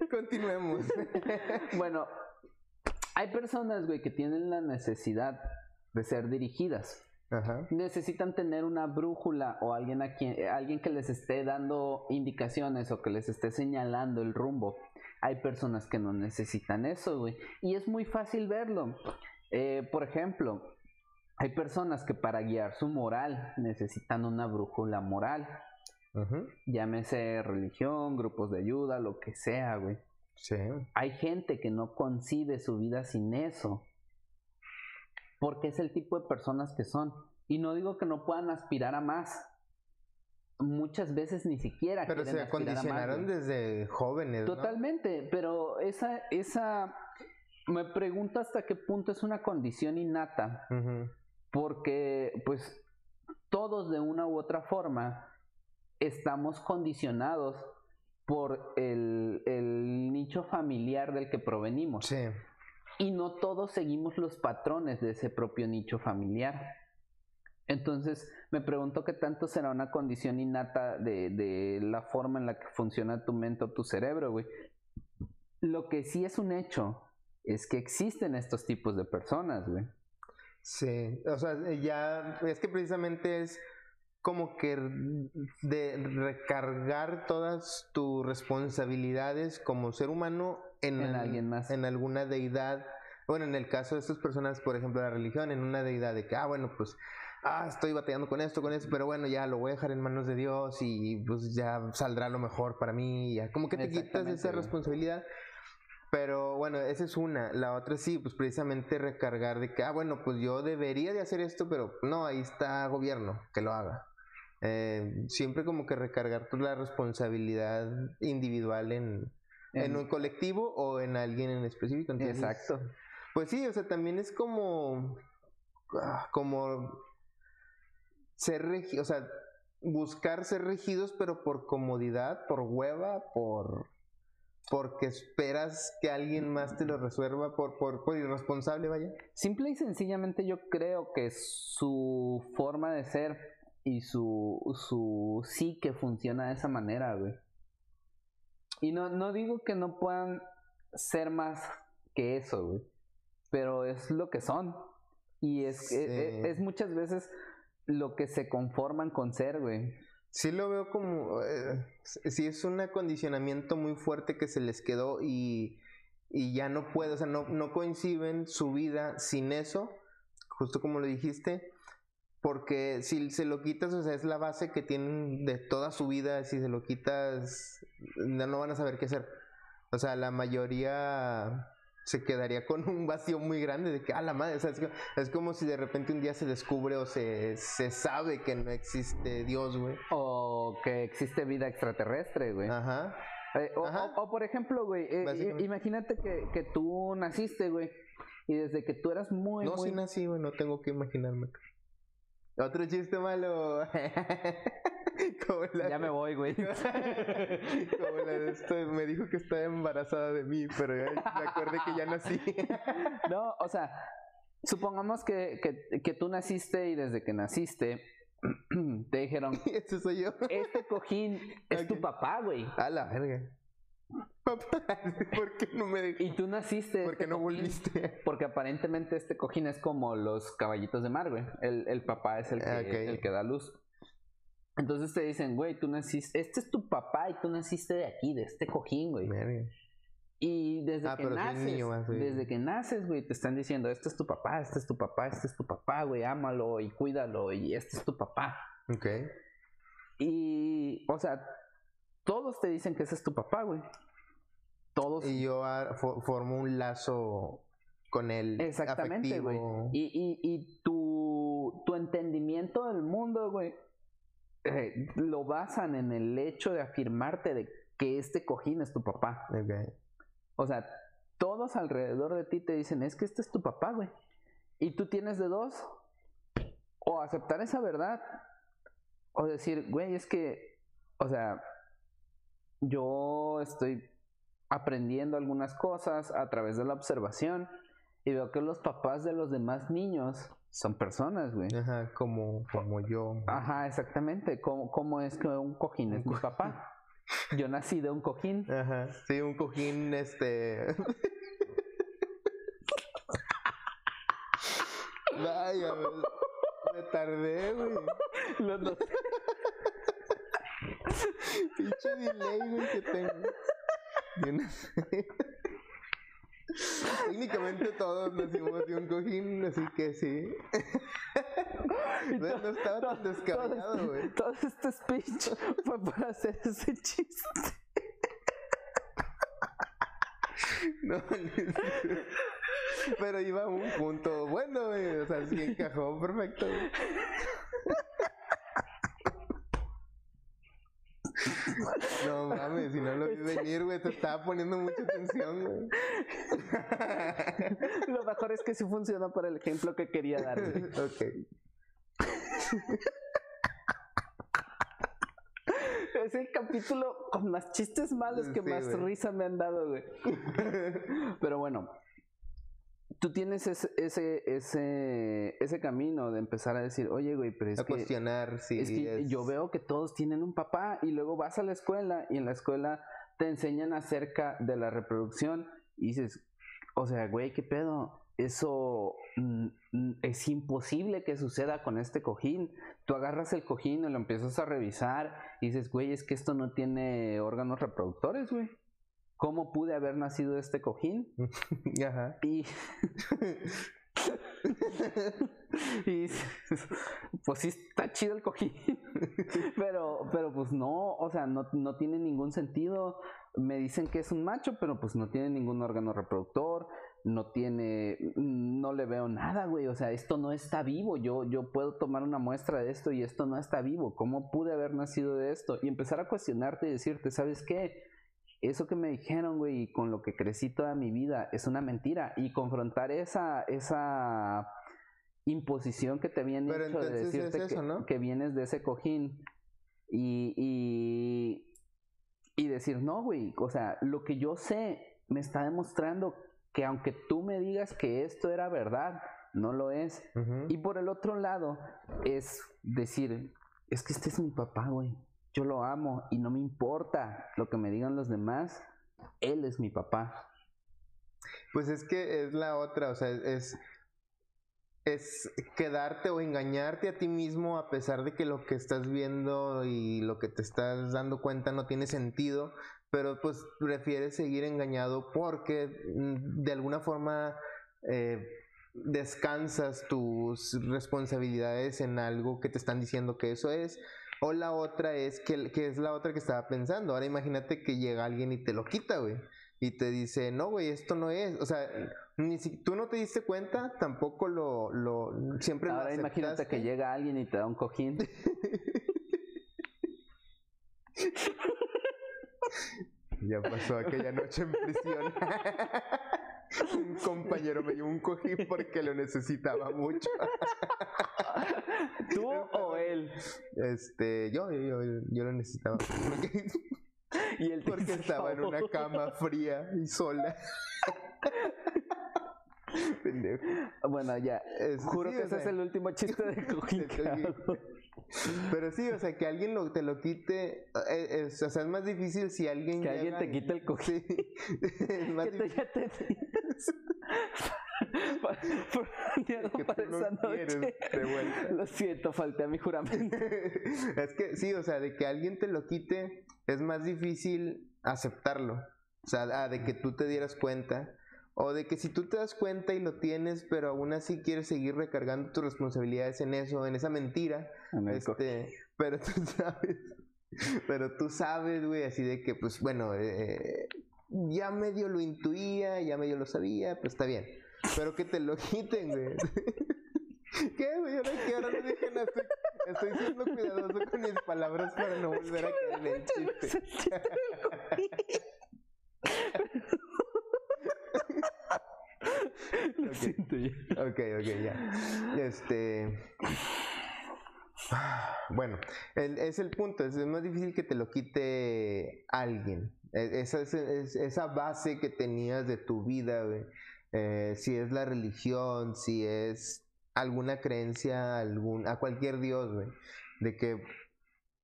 Continuemos. [LAUGHS] bueno, hay personas, güey, que tienen la necesidad de ser dirigidas. Necesitan tener una brújula o alguien, a quien, alguien que les esté dando indicaciones o que les esté señalando el rumbo. Hay personas que no necesitan eso, güey. Y es muy fácil verlo. Eh, por ejemplo, hay personas que para guiar su moral necesitan una brújula moral. Llámese religión, grupos de ayuda, lo que sea, güey. Sí. Hay gente que no concibe su vida sin eso. Porque es el tipo de personas que son. Y no digo que no puedan aspirar a más. Muchas veces ni siquiera. Pero se acondicionaron desde jóvenes. Totalmente. Pero esa, esa. Me pregunto hasta qué punto es una condición innata. Porque, pues, todos de una u otra forma estamos condicionados por el, nicho familiar del que provenimos. Sí. Y no todos seguimos los patrones de ese propio nicho familiar. Entonces, me pregunto qué tanto será una condición innata de, de la forma en la que funciona tu mente o tu cerebro, güey. Lo que sí es un hecho es que existen estos tipos de personas, güey. Sí, o sea, ya es que precisamente es como que de recargar todas tus responsabilidades como ser humano en, alguien más. En alguna deidad. Bueno, en el caso de estas personas, por ejemplo, la religión, en una deidad de que, ah, bueno, pues, ah, estoy batallando con esto, con esto, pero bueno, ya lo voy a dejar en manos de Dios y pues ya saldrá lo mejor para mí. Ya. Como que te quitas esa responsabilidad. Pero bueno, esa es una. La otra sí, pues precisamente recargar de que, ah, bueno, pues yo debería de hacer esto, pero no, ahí está gobierno, que lo haga. Eh, siempre como que recargar la responsabilidad individual en, en, un colectivo o en alguien en específico. Exacto. Pues sí, o sea, también es como, ah, como ser o sea, buscar ser regidos, pero por comodidad, por hueva, por porque esperas que alguien más te lo resuelva por, por, por, irresponsable, vaya. Simple y sencillamente yo creo que su forma de ser y su, su sí que funciona de esa manera, güey. Y no, no digo que no puedan ser más que eso, güey. Pero es lo que son. Y es, e, e, es, muchas veces lo que se conforman con ser, güey. Sí lo veo como, eh, sí es un acondicionamiento muy fuerte que se les quedó y, y ya no puede, o sea, no, no coinciden su vida sin eso, justo como lo dijiste, porque si se lo quitas, o sea, es la base que tienen de toda su vida, si se lo quitas, no van a saber qué hacer. O sea, la mayoría se quedaría con un vacío muy grande de que, a la madre, o sea, es, como si de repente un día se descubre o se, se sabe que no existe Dios, güey. O que existe vida extraterrestre, güey. Ajá. Eh, o, por ejemplo, güey, eh, imagínate que, que tú naciste, güey, y desde que tú eras muy... No, sí nací, güey, no tengo que imaginarme. Otro chiste malo. [LAUGHS] Ya me voy, güey. [LAUGHS] Como la de esto, me dijo que estaba embarazada de mí, pero ya me acordé que ya nací. [LAUGHS] no, o sea, supongamos que, que, que tú naciste y desde que naciste [CLEARS THROAT] te dijeron: Este soy yo. Este cojín es tu papá, güey. A la verga. Papá, [LAUGHS] ¿por qué no me Y tú naciste. ¿Por qué este no volviste? Porque aparentemente este cojín es como los caballitos de mar, güey. El, el papá es el que, el que da luz. Entonces te dicen, güey, tú naciste, este es tu papá y tú naciste de aquí, de este cojín, güey. Y desde ah, que naces, desde que naces, güey, te están diciendo, este es tu papá, este es tu papá, este es tu papá, güey, ámalo y cuídalo y este es tu papá. Ok. Y, o sea, todos te dicen que ese es tu papá, güey. Todos. Y yo ah, formo un lazo con él. Exactamente, güey. Y, y, y tu, tu entendimiento del mundo, güey, eh, lo basan en el hecho de afirmarte de que este cojín es tu papá. O sea, todos alrededor de ti te dicen, es que este es tu papá, güey. Y tú tienes de dos. O aceptar esa verdad. O decir, güey, es que, o sea, yo estoy aprendiendo algunas cosas a través de la observación y veo que los papás de los demás niños son personas, güey. Ajá, como, como yo. Ajá, exactamente. ¿Cómo, cómo es que un cojín es mi papá? Yo nací de un cojín. [LAUGHS] Ajá, sí, un cojín, este... [LAUGHS] Vaya, me, tardé, güey. Los dos. Pinche delay, güey, que tengo. Yo no sé. Técnicamente todos nacimos de un cojín, así que sí. no, estaba tan descabellado, güey. Todo, este speech fue para hacer ese chiste. no, pero iba a un punto bueno, güey. O sea, sí encajó perfecto. [LAUGHS] No mames, si no lo vi venir, güey, te estaba poniendo mucha atención, güey. [LAUGHS] Lo mejor es que sí funciona para el ejemplo que quería dar. [LAUGHS] ok. Es el capítulo con más chistes malos que más risa me han dado, güey. Pero bueno, tú tienes ese, ese, ese, ese camino de empezar a decir, oye, güey, pero es a cuestionar, sí. Es que yo veo que todos tienen un papá y luego vas a la escuela y en la escuela te enseñan acerca de la reproducción y dices, o sea, güey, ¿qué pedo? eso es imposible que suceda con este cojín. Tú agarras el cojín y lo empiezas a revisar y dices, güey, es que esto no tiene órganos reproductores, güey. ¿Cómo pude haber nacido este cojín? [LAUGHS] Ajá. Y [LAUGHS] y pues sí está chido el cojín, [LAUGHS] pero, pero pues no, o sea, no, no tiene ningún sentido. Me dicen que es un macho, pero pues no tiene ningún órgano reproductor, no tiene, no le veo nada, güey. O sea, esto no está vivo. Yo, yo puedo tomar una muestra de esto y esto no está vivo. ¿Cómo pude haber nacido de esto? Y empezar a cuestionarte y decirte, ¿sabes qué? Eso que me dijeron, güey, y con lo que crecí toda mi vida, es una mentira. Y confrontar esa, esa imposición que te habían hecho de decirte que, vienes de ese cojín y, y, y decir, no, güey, o sea, lo que yo sé me está demostrando que aunque tú me digas que esto era verdad, no lo es. Y por el otro lado, es decir, es que este es mi papá, güey yo lo amo y no me importa lo que me digan los demás, él es mi papá. Pues es que es la otra, o sea, es, es quedarte o engañarte a ti mismo a pesar de que lo que estás viendo y lo que te estás dando cuenta no tiene sentido, pero pues prefieres seguir engañado porque mm, de alguna forma eh, descansas tus responsabilidades en algo que te están diciendo que eso es o la otra es, que, que es la otra que estaba pensando. Ahora imagínate que llega alguien y te lo quita, güey. Y te dice, no, güey, esto no es. O sea, ni si tú no te diste cuenta, tampoco lo, lo siempre Ahora imagínate que llega alguien y te da un cojín. [LAUGHS] [LAUGHS] ya pasó aquella noche en prisión. [LAUGHS] un compañero me dio un cojín porque lo necesitaba mucho. ¿Tú o él? Este, yo, yo, yo, lo necesitaba. Porque, [LAUGHS] y él porque estaba en una cama fría y sola. [LAUGHS] Pendejo. Bueno, ya. Juro que ese es el último chiste de [LAUGHS] cojín. Pero sí, o sea, que alguien lo, te lo quite, eh, o sea, es más difícil si alguien... Que alguien te quite el cojín. Sí. es más que difícil. Te, [LAUGHS] por, para esa noche. Lo siento, falté a mi juramento. [LAUGHS] es que sí, o sea, de que alguien te lo quite es más difícil aceptarlo. O sea, ah, de que tú te dieras cuenta. O de que si tú te das cuenta y lo tienes, pero aún así quieres seguir recargando tus responsabilidades en eso, en esa mentira. este, pero tú [LAUGHS] sabes, pero tú sabes, güey, así de que, pues bueno, eh, ya medio lo intuía, ya medio lo sabía, pues está bien. Pero que te lo [LAUGHS] quiten, güey. ¿Qué, güey? Ahora que ahora no dejen hacer. Estoy siendo cuidadoso con mis palabras para no volver a caer en el chiste. [LAUGHS] [LAUGHS] Lo siento ya. Ok, ok, ya. Este. Bueno, es el punto, es, más difícil que te lo quite alguien. E, esa, esa base que tenías de tu vida, eh, si es la religión, si es alguna creencia algún, a cualquier dios, de que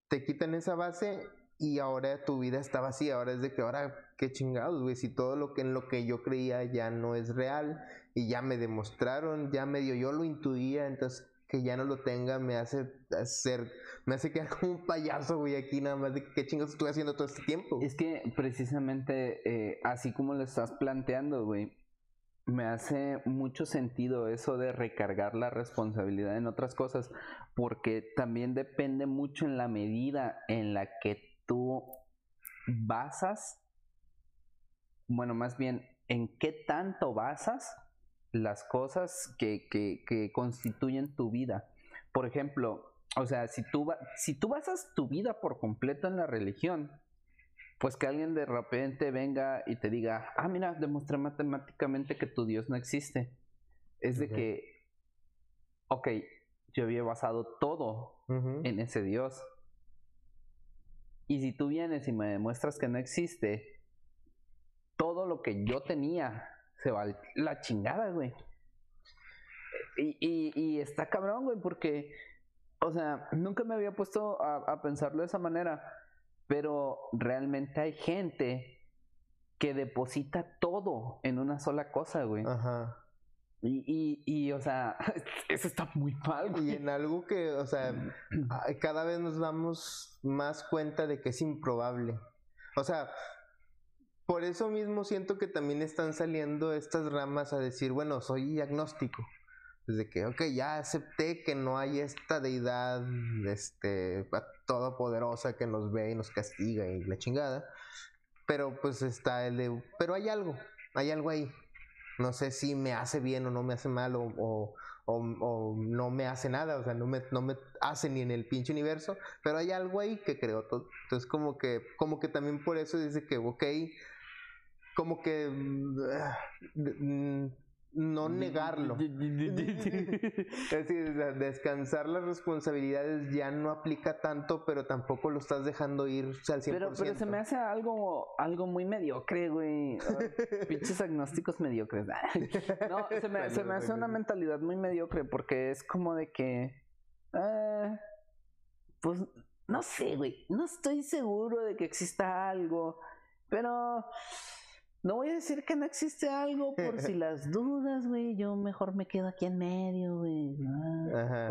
te quitan esa base y ahora tu vida está vacía, ahora es de que ahora qué chingados, güey, si todo lo que en lo que yo creía ya no es real y ya me demostraron, ya medio yo lo intuía, entonces que ya no lo tenga me hace hacer, me hace quedar [LAUGHS] como un payaso, güey, aquí nada más de qué chingados estoy haciendo todo este tiempo. Es que precisamente eh, así como lo estás planteando, güey, me hace mucho sentido eso de recargar la responsabilidad en otras cosas, porque también depende mucho en la medida en la que tú basas, bueno, más bien, en qué tanto basas las cosas que, que, constituyen tu vida. Por ejemplo, o sea, si tú, si tú basas tu vida por completo en la religión, pues que alguien de repente venga y te diga, ah, mira, demostré matemáticamente que tu Dios no existe. Es de que, ok, yo había basado todo en ese Dios. Y si tú vienes y me demuestras que no existe, todo lo que yo tenía se va la chingada, güey. Y, y, y está cabrón, güey, porque, o sea, nunca me había puesto a, a pensarlo de esa manera pero realmente hay gente que deposita todo en una sola cosa, güey. Ajá. Y, y, o sea, [LAUGHS] eso está muy mal, güey. Y en algo que, o sea, [CLEARS THROAT] cada vez nos damos más cuenta de que es improbable. O sea, por eso mismo siento que también están saliendo estas ramas a decir, bueno, soy agnóstico. Desde que, ok, ya acepté que no hay esta deidad este, todopoderosa que nos ve y nos castiga y la chingada. Pero pues está el de, pero hay algo, hay algo ahí. No sé si me hace bien o no me hace mal o, o, o, no me hace nada, o sea, no me, no me hace ni en el pinche universo, pero hay algo ahí que creo. Entonces como que, como que también por eso dice que, ok, como que mm, no negarlo. [LAUGHS] es decir, descansar las responsabilidades ya no aplica tanto, pero tampoco lo estás dejando ir al 100%. Pero, pero se me hace algo, algo muy mediocre, güey. [LAUGHS] Pinches agnósticos mediocres. [LAUGHS] no, se me, se me, hace una mentalidad muy mediocre porque es como de que... Eh, pues no sé, güey. No estoy seguro de que exista algo, pero... No voy a decir que no existe algo por si [LAUGHS] las dudas, güey. Yo mejor me quedo aquí en medio, güey.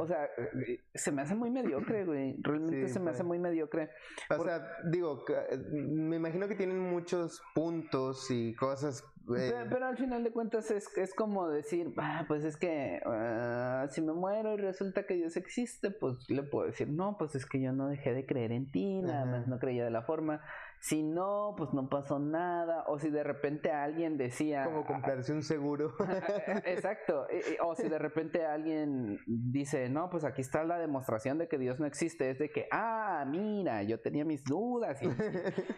O sea, eh, se me hace muy mediocre, güey. Realmente se me hace muy mediocre. O sea, digo, me imagino que tienen muchos puntos y cosas. Pero, al final de cuentas es, es como decir, ah, pues es que ah, si me muero y resulta que Dios existe, pues le puedo decir, no, pues es que yo no dejé de creer en ti, nada más no creía de la forma. Si no, pues no pasó nada. O si de repente alguien decía... Como comprarse un seguro. [LAUGHS] Exacto. O si de repente alguien dice, no, pues aquí está la demostración de que Dios no existe. Es de que, ah, mira, yo tenía mis dudas.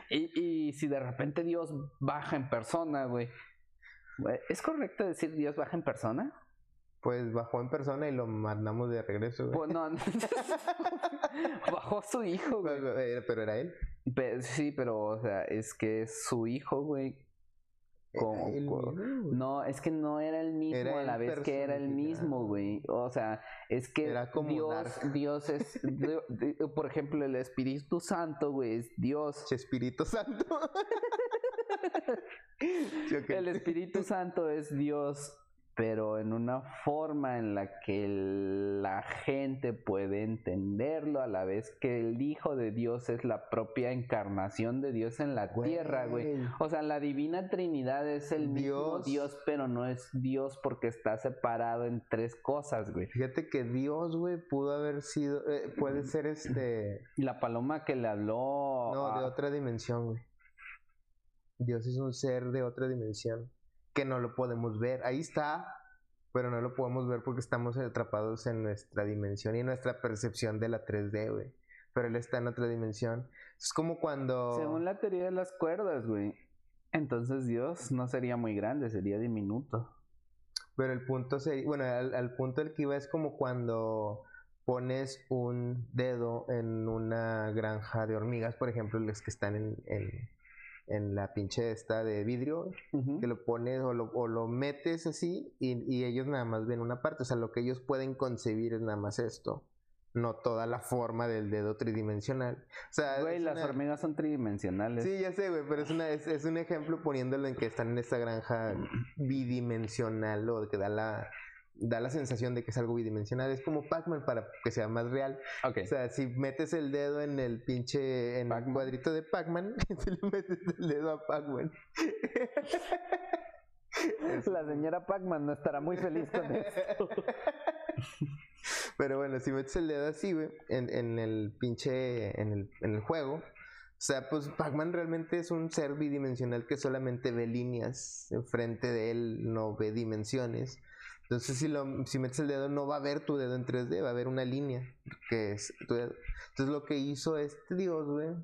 Y, y, si de repente Dios baja en persona, güey. ¿Es correcto decir Dios baja en persona? Pues bajó en persona y lo mandamos de regreso. Pues no, [LAUGHS] bajó su hijo, güey. Pero era él sí, pero, o sea, es que su hijo, güey. no, es que no era el mismo a la vez que era el mismo, güey. O sea, es que era como Dios, Dios es, [LAUGHS] por ejemplo, el Espíritu Santo, güey, es Dios. Espíritu Santo. [LAUGHS] el Espíritu [LAUGHS] Santo es Dios pero en una forma en la que la gente puede entenderlo a la vez que el Hijo de Dios es la propia encarnación de Dios en la tierra, güey. O sea, la divina Trinidad es el mismo Dios, pero no es Dios porque está separado en tres cosas, güey. Fíjate que Dios, güey, pudo haber sido, eh, puede ser este... La paloma que le habló... No, de otra dimensión, güey. Dios es un ser de otra dimensión que no lo podemos ver. Ahí está, pero no lo podemos ver porque estamos atrapados en nuestra dimensión y en nuestra percepción de la 3D, güey. Pero él está en otra dimensión. Es como cuando... Según la teoría de las cuerdas, güey. Entonces Dios no sería muy grande, sería diminuto. Pero el punto sería, bueno, al, punto del que iba es como cuando pones un dedo en una granja de hormigas, por ejemplo, los que están en, en la pinche esta de vidrio, que lo pones o lo, o lo metes así y, ellos nada más ven una parte, o sea, lo que ellos pueden concebir es nada más esto, no toda la forma del dedo tridimensional. O sea, güey, las hormigas son tridimensionales. Sí, ya sé, güey, pero es, una, es, es un ejemplo poniéndolo en que están en esta granja [CLEARS THROAT] bidimensional o que da la, da la sensación de que es algo bidimensional. Es como Pac-Man para que sea más real. O sea, si metes el dedo en el pinche en el cuadrito de Pac-Man, [LAUGHS] si le metes el dedo a Pac-Man. [LAUGHS] La señora Pac-Man no estará muy feliz con esto. [LAUGHS] Pero bueno, si metes el dedo así, güey, en, en el pinche, en el, en el juego, o sea, pues Pac-Man realmente es un ser bidimensional que solamente ve líneas enfrente de él, no ve dimensiones. Entonces, si, lo, si metes el dedo, no va a ver tu dedo en 3D, va a haber una línea que es tu dedo. Entonces, lo que hizo este Dios, güey,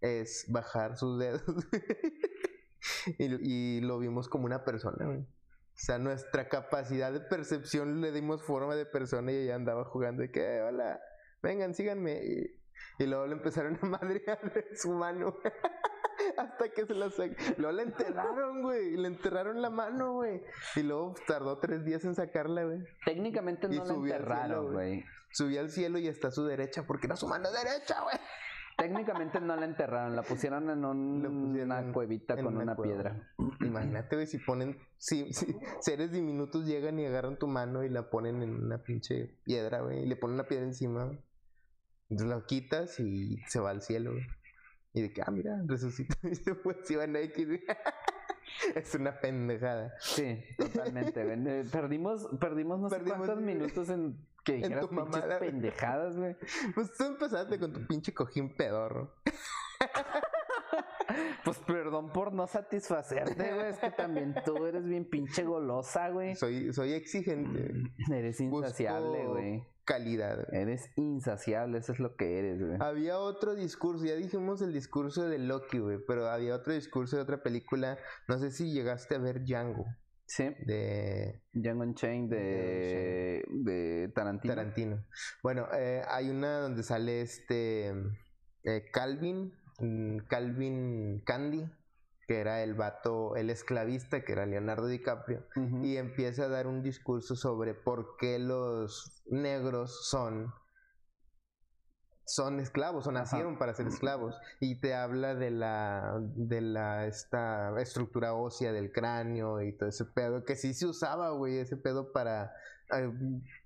es bajar sus dedos [LAUGHS] y, lo vimos como una persona, güey. O sea, nuestra capacidad de percepción le dimos forma de persona y ella andaba jugando de que, hola, vengan, síganme. Y, y luego le empezaron a [LAUGHS] madrear su mano. Hasta que se la. Luego la enterraron, güey. Le enterraron la mano, güey. Y luego tardó tres días en sacarla, güey. Técnicamente no la enterraron, güey. Subió al cielo y está a su derecha porque era su mano derecha, güey. Técnicamente no la enterraron, la pusieron en una cuevita con una, piedra. Imagínate, güey, si ponen, si, si, seres diminutos llegan y agarran tu mano y la ponen en una pinche piedra, güey, y le ponen una piedra encima. Entonces la quitas y se va al cielo, güey. Y de que, ah, mira, resucita. [LAUGHS] Y después iban a X, [LAUGHS] Es una pendejada. Sí, totalmente. Eh, perdimos, perdimos no sé cuántos minutos en que dijeras pinches pendejadas, güey. Pues tú empezaste con tu pinche cojín pedorro. [LAUGHS] Pues perdón por no satisfacerte, güey. Es que también tú eres bien pinche golosa, güey. Soy, soy exigente. Eres insaciable, güey. Calidad. Eres insaciable, eso es lo que eres, güey. Había otro discurso, ya dijimos el discurso de Loki, güey. Pero había otro discurso de otra película. No sé si llegaste a ver Django. Sí. De. Django Unchained de, de Tarantino. Tarantino. Bueno, eh, hay una donde sale este. Eh, Calvin. Mm, Calvin Candy. Que era el vato, el esclavista, que era Leonardo DiCaprio. Y empieza a dar un discurso sobre por qué los negros son son esclavos o nacieron para ser esclavos y te habla de la de la esta estructura ósea del cráneo y todo ese pedo que sí se usaba güey ese pedo para eh,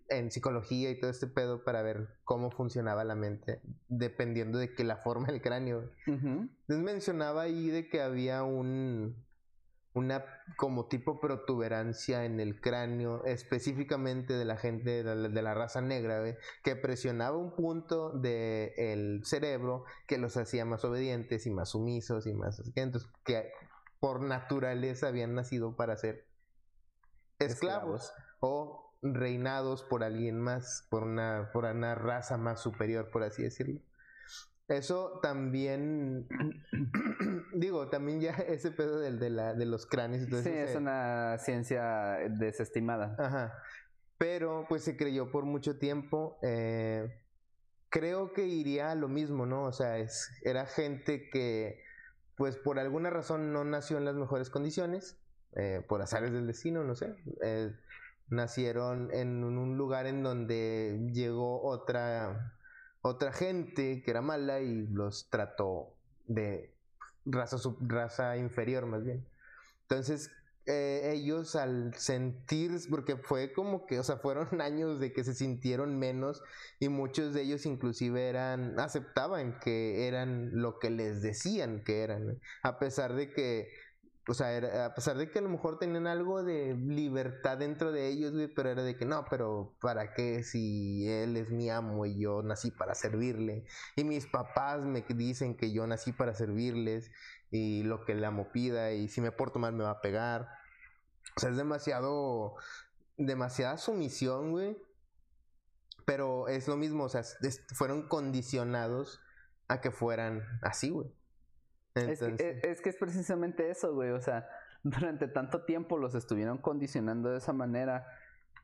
en psicología y todo este pedo para ver cómo funcionaba la mente dependiendo de que la forma del cráneo. Entonces mencionaba ahí de que había un una como tipo protuberancia en el cráneo, específicamente de la gente de la, raza negra, que presionaba un punto del cerebro que los hacía más obedientes y más sumisos y más entonces que por naturaleza habían nacido para ser esclavos, o reinados por alguien más, por una, por una raza más superior, por así decirlo. Eso también, [CLEARS THROAT] digo, también ya [LAUGHS] ese pedo del, de, la, de los cráneos. sí, es una ciencia desestimada. Ajá. Pero pues se creyó por mucho tiempo. Eh, creo que iría a lo mismo, ¿no? O sea, es, era gente que pues por alguna razón no nació en las mejores condiciones, eh, por azares del destino, no sé. Nacieron en un lugar en donde llegó otra otra gente que era mala y los trató de raza, raza inferior más bien. Entonces, eh, ellos al sentir, porque fue como que, o sea, fueron [LAUGHS] años de que se sintieron menos y muchos de ellos inclusive eran, aceptaban que eran lo que les decían que eran, a pesar de que o sea, a pesar de que a lo mejor tenían algo de libertad dentro de ellos, güey, pero era de que no, pero ¿para qué si él es mi amo y yo nací para servirle? Y mis papás me dicen que yo nací para servirles y lo que el amo pida y si me porto mal me va a pegar. O sea, es demasiado, demasiada sumisión, güey. Pero es lo mismo, o sea, fueron condicionados a que fueran así, güey. Es, que, es, que, es precisamente eso, güey. O sea, durante tanto tiempo los estuvieron condicionando de esa manera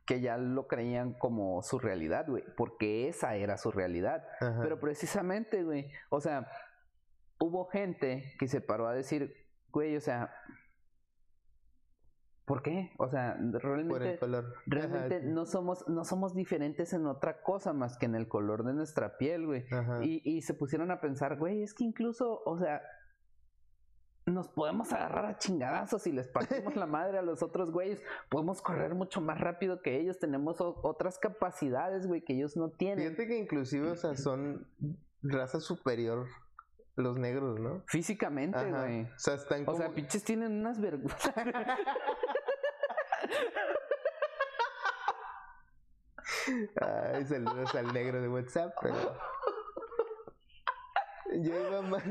que ya lo creían como su realidad, güey. Porque esa era su realidad. Pero precisamente, güey. O sea, hubo gente que se paró a decir, güey, o sea, ¿Por qué? O sea, realmente, realmente no somos, no somos diferentes en otra cosa más que en el color de nuestra piel, güey. Y, y se pusieron a pensar, güey, es que incluso, o sea, nos podemos agarrar a chingadazos y les partimos la [LAUGHS] madre a los otros güeyes. Podemos correr mucho más rápido que ellos. Tenemos otras capacidades, güey, que ellos no tienen. Fíjate que inclusive, o sea, [CLEARS THROAT] son raza superior los negros, ¿no? Físicamente, güey. O sea, están como... O sea, pinches tienen unas vergüenzas. [LAUGHS] Ay, saludos al negro de WhatsApp, pero... [LAUGHS] Yo iba más...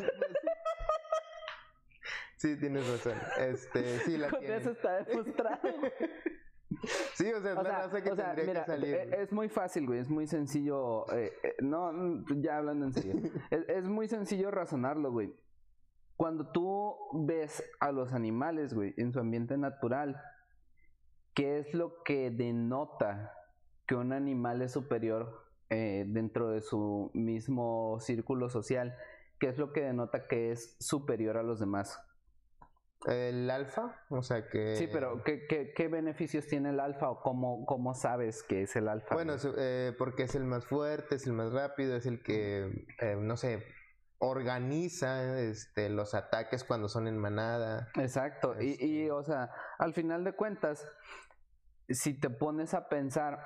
Sí, tienes razón. Este, sí, la [LAUGHS] Con eso está demostrado. [LAUGHS] sí, o sea, o sea, que tendría que salir. E, es muy fácil, güey, es muy sencillo. Eh, eh, no, ya hablando en serio. [LAUGHS] es, es muy sencillo razonarlo, güey. Cuando tú ves a los animales, güey, en su ambiente natural, ¿qué es lo que denota que un animal es superior eh, dentro de su mismo círculo social? ¿Qué es lo que denota que es superior a los demás? El alfa, o sea que... Sí, pero ¿qué, qué, qué beneficios tiene el alfa o cómo, cómo sabes que es el alfa? Bueno, eh, porque es el más fuerte, es el más rápido, es el que, eh, no sé, organiza este, los ataques cuando son en manada. Exacto, y, y, este o sea, al final de cuentas, si te pones a pensar,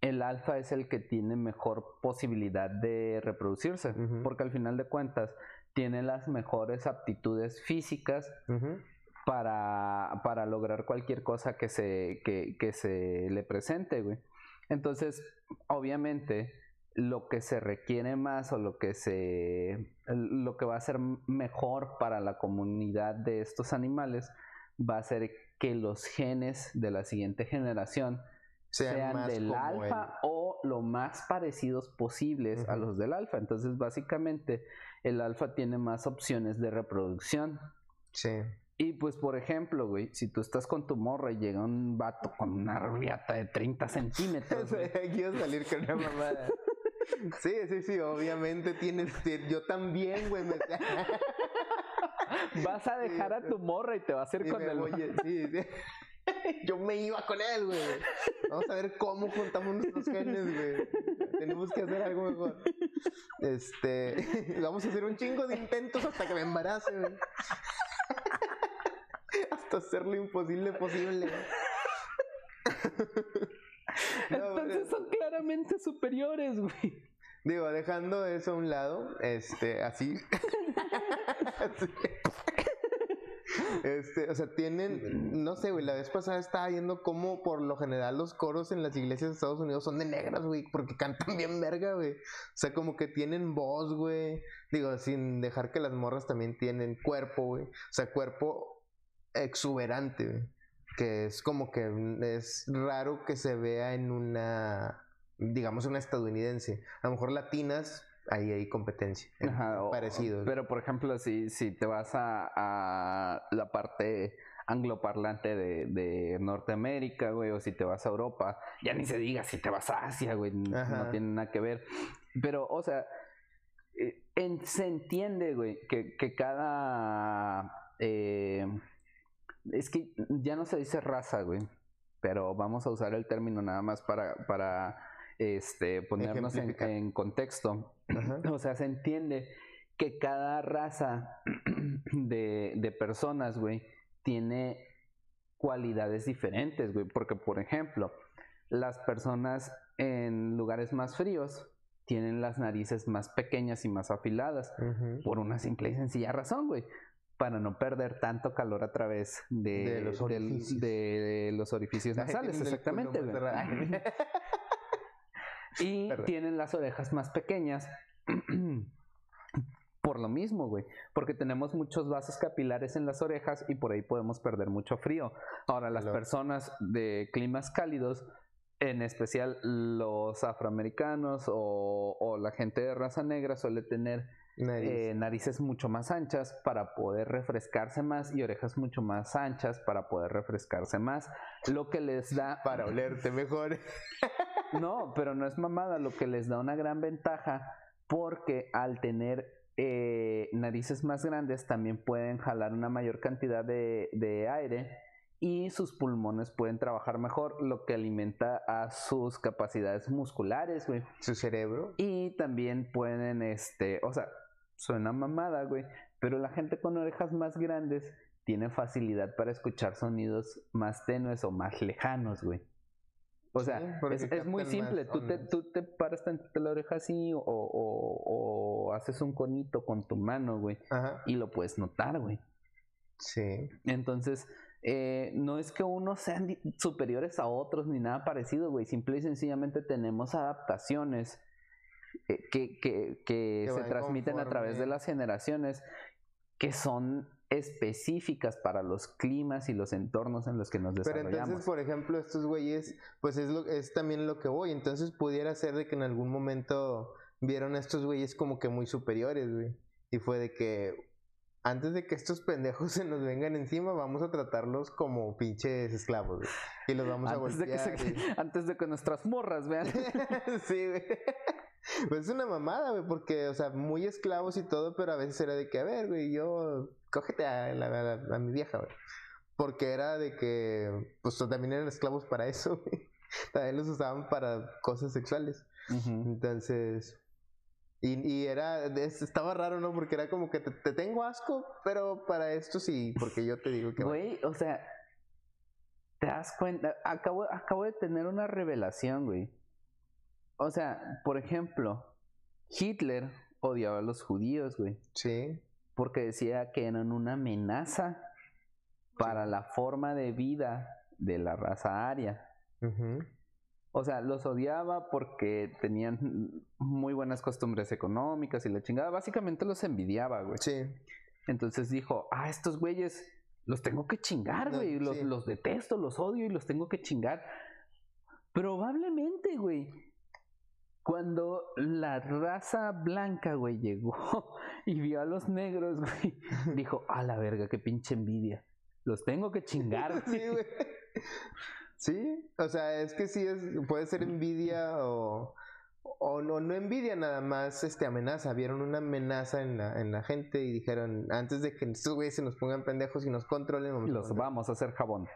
el alfa es el que tiene mejor posibilidad de reproducirse, porque al final de cuentas tiene las mejores aptitudes físicas para, para, lograr cualquier cosa que se, que, que se le presente, güey. Entonces, obviamente, lo que se requiere más o lo que se lo que va a ser mejor para la comunidad de estos animales va a ser que los genes de la siguiente generación sean, del alfa o lo más parecidos posibles a los del alfa. Entonces, básicamente, el alfa tiene más opciones de reproducción. Sí. Y pues, por ejemplo, güey, si tú estás con tu morra y llega un vato con una riata de 30 centímetros. [LAUGHS] Quiero salir con una mamada. Sí, sí, sí, obviamente tienes. Yo también, güey. Vas a dejar a tu morra y te vas a ir con el. sí, sí. Yo me iba con él, güey. Vamos a ver cómo juntamos nuestros genes, güey. Tenemos que hacer algo mejor. Este. [LAUGHS] Vamos a hacer un chingo de intentos hasta que me embarace, güey. [LAUGHS] Hasta hacer lo imposible posible. [LAUGHS] Entonces son claramente superiores, güey. Digo, dejando eso a un lado, este, así. Este, o sea, tienen, no sé, güey, la vez pasada estaba viendo cómo por lo general los coros en las iglesias de Estados Unidos son de negras, güey, porque cantan bien verga, güey. O sea, como que tienen voz, güey. Digo, sin dejar que las morras también tienen cuerpo, güey. O sea, cuerpo exuberante, güey que es como que es raro que se vea en una, digamos, una estadounidense. A lo mejor latinas, ahí hay competencia, parecido. Pero, por ejemplo, si, si te vas a, la parte angloparlante de, de, Norteamérica, güey, o si te vas a Europa, ya ni se diga si te vas a Asia, güey, no tiene nada que ver. Pero, o sea, eh, se entiende, güey, que, que cada... Eh, es que ya no se dice raza, güey. Pero vamos a usar el término nada más para, para este, ponernos en, contexto. [CLEARS THROAT] O sea, se entiende que cada raza [CLEARS THROAT] de, de personas, güey, tiene cualidades diferentes, güey. Porque, por ejemplo, las personas en lugares más fríos tienen las narices más pequeñas y más afiladas. Por una simple y sencilla razón, güey para no perder tanto calor a través de, los, orificios. [LAUGHS] nasales, exactamente. [LAUGHS] y tienen las orejas más pequeñas. [CLEARS THROAT] por lo mismo, güey. Porque tenemos muchos vasos capilares en las orejas y por ahí podemos perder mucho frío. Ahora, las personas de climas cálidos, en especial los afroamericanos o, o la gente de raza negra, suele tener eh, narices mucho más anchas para poder refrescarse más y orejas mucho más anchas para poder refrescarse más, lo que les da... Para olerte mejor. [LAUGHS] no, pero no es mamada, lo que les da una gran ventaja porque al tener eh, narices más grandes también pueden jalar una mayor cantidad de, de aire y sus pulmones pueden trabajar mejor, lo que alimenta a sus capacidades musculares, güey. Su cerebro. Y también pueden, este, o sea, suena mamada, güey. Pero la gente con orejas más grandes tiene facilidad para escuchar sonidos más tenues o más lejanos, güey. O sea, es, muy simple. Tú te, tú te paras tantito la oreja así o, o, haces un conito con tu mano, güey. Y lo puedes notar, güey. Sí. Entonces, eh, no es que unos sean superiores a otros ni nada parecido, güey. Simple y sencillamente tenemos adaptaciones eh, que, que, se transmiten a través de las generaciones que son específicas para los climas y los entornos en los que nos desarrollamos. Pero entonces, por ejemplo, estos güeyes, pues es, lo, es también lo que voy. Entonces pudiera ser de que en algún momento vieron a estos güeyes como que muy superiores, güey. Y fue de que antes de que estos pendejos [LAUGHS] se nos vengan encima, vamos a tratarlos como pinches esclavos, güey. Y los vamos a golpear. [LAUGHS] Antes de que nuestras morras vean. [LAUGHS] sí, güey. Pues es una mamada, güey, porque, o sea, muy esclavos y todo, pero a veces era de que, a ver, güey, yo, cógete a, a, mi vieja, güey. Porque era de que, pues también eran esclavos para eso, [LAUGHS] güey. También los usaban para cosas sexuales. Entonces, Y, era, estaba raro, ¿no? Porque era como que te, tengo asco, pero para esto sí, porque yo te digo que... Güey, o sea, te das cuenta, acabo, acabo de tener una revelación, güey. O sea, por ejemplo, Hitler odiaba a los judíos, güey. Sí. Porque decía que eran una amenaza para la forma de vida de la raza aria. O sea, los odiaba porque tenían muy buenas costumbres económicas y la chingada. Básicamente los envidiaba, güey. Sí. Entonces dijo, ah, estos güeyes los tengo que chingar, güey. Los, los detesto, los odio y los tengo que chingar. Probablemente, güey. Cuando la raza blanca, güey, llegó [LAUGHS] y vio a los negros, güey, [LAUGHS] dijo, a la verga, qué pinche envidia. Los tengo que chingar. [LAUGHS] sí, güey. Sí, o sea, es que sí es, puede ser envidia o, o no, no envidia nada más, este amenaza, vieron una amenaza en la, en la gente y dijeron, antes de que estos güeyes se nos pongan pendejos y nos controlen, vamos los vamos a hacer jabón.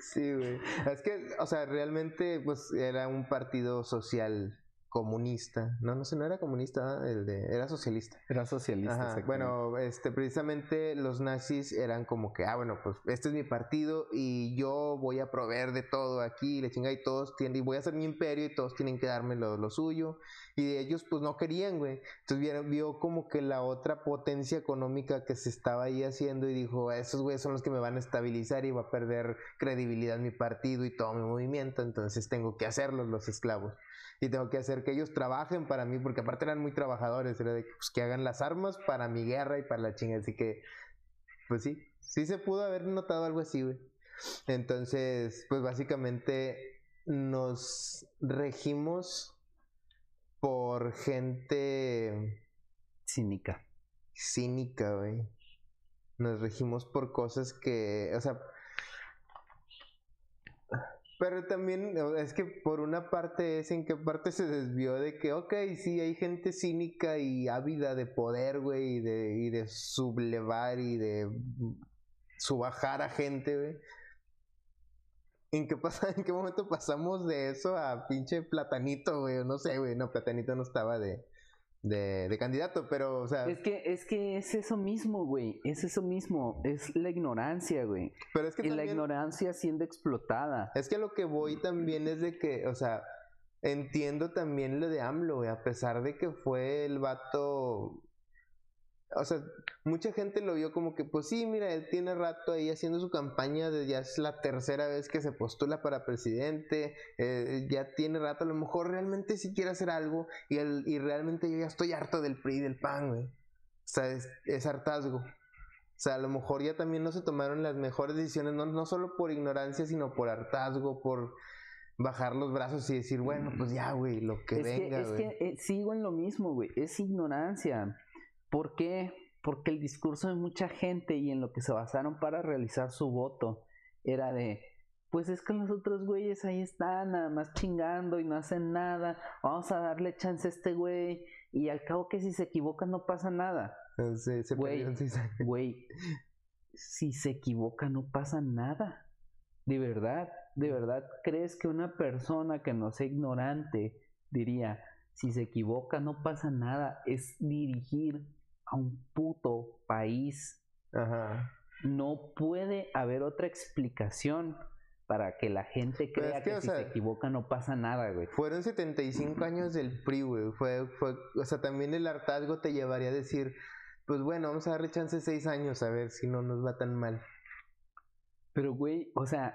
Sí, güey. Es que, o sea, realmente, pues era un partido social comunista. No, no sé, no era comunista, el de, era socialista. Era socialista. Bueno, este, precisamente los nazis eran como que, ah, bueno, pues este es mi partido y yo voy a proveer de todo aquí, le chinga y todos tienen, y voy a hacer mi imperio y todos tienen que darme lo, lo suyo. Y ellos pues no querían, güey. Entonces vio, vio como que la otra potencia económica que se estaba ahí haciendo y dijo, esos güeyes son los que me van a estabilizar y va a perder credibilidad mi partido y todo mi movimiento, entonces tengo que hacerlos los esclavos y tengo que hacer que ellos trabajen para mí, porque aparte eran muy trabajadores, era de pues, que hagan las armas para mi guerra y para la chinga, así que, pues sí, sí se pudo haber notado algo así, güey. Entonces, pues básicamente nos regimos por gente cínica. Cínica, güey. Nos regimos por cosas que, o sea, pero también es que por una parte es en qué parte se desvió de que, ok, sí, hay gente cínica y ávida de poder, güey, y de, y de sublevar y de subajar a gente, güey. ¿En qué, pasa, [LAUGHS] ¿En qué momento pasamos de eso a pinche platanito, güey? No sé, güey, no, platanito no estaba de, de, de, candidato, pero, o sea... Es que, es que es eso mismo, güey, es eso mismo, es la ignorancia, güey. Pero es que Y la ignorancia siendo explotada. Es que lo que voy también es de que, o sea, entiendo también lo de AMLO, güey, a pesar de que fue el vato o sea, mucha gente lo vio como que, pues sí, mira, él tiene rato ahí haciendo su campaña, de, ya es la tercera vez que se postula para presidente, eh, ya tiene rato, a lo mejor realmente sí quiere hacer algo y, el, y realmente yo ya estoy harto del PRI y del PAN, güey. O sea, es, hartazgo. O sea, a lo mejor ya también no se tomaron las mejores decisiones, no, no solo por ignorancia, sino por hartazgo, por bajar los brazos y decir, bueno, pues ya, güey, lo que venga, Es que eh, sigo en lo mismo, güey, es ignorancia. ¿Por qué? Porque el discurso de mucha gente y en lo que se basaron para realizar su voto era de, pues es que los otros güeyes ahí están nada más chingando y no hacen nada, vamos a darle chance a este güey y al cabo que si se equivoca no pasa nada. Sí, se güey, güey, si se equivoca no pasa nada. De verdad, de verdad, ¿crees que una persona que no sea ignorante diría, si se equivoca no pasa nada, es dirigir a un puto país. Ajá. No puede haber otra explicación para que la gente crea que, si se equivoca no pasa nada, güey. Fueron 75 años del PRI, güey. Fue, fue, o sea, también el hartazgo te llevaría a decir, pues bueno, vamos a darle chance seis años a ver si no nos va tan mal. Pero, güey, o sea,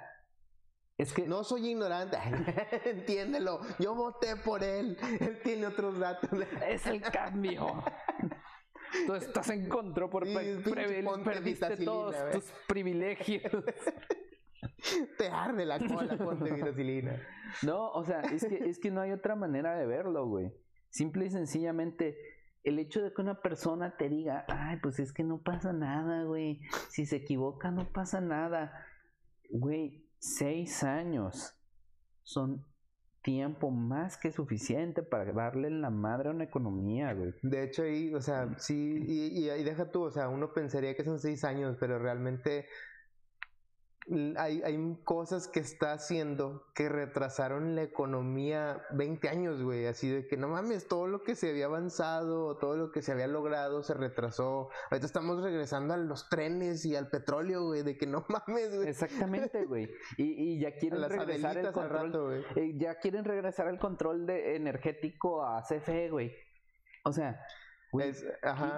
es que... No soy ignorante, [LAUGHS] entiéndelo, yo voté por él, él tiene otros datos. es el cambio. [LAUGHS] Tú estás en contra por perdiste todos tus privilegios. [LAUGHS] Te arde la cola, ponte vitacilina. No, o sea, es que, es que no hay otra manera de verlo, güey. Simple y sencillamente, el hecho de que una persona te diga, ay, pues es que no pasa nada, güey. Si se equivoca, no pasa nada. Güey, seis años son tiempo más que suficiente para darle la madre a una economía, güey. De hecho, ahí, o sea, sí, y, y, deja tú, o sea, uno pensaría que son seis años, pero realmente hay, hay cosas que está haciendo que retrasaron la economía 20 años, güey. Así de que no mames, todo lo que se había avanzado, todo lo que se había logrado se retrasó. Ahorita estamos regresando a los trenes y al petróleo, güey. De que no mames, güey. Exactamente, [LAUGHS] güey. Y, y, ya quieren regresar el control. Eh, ya quieren regresar el control de energético a CFE, güey. O sea, güey,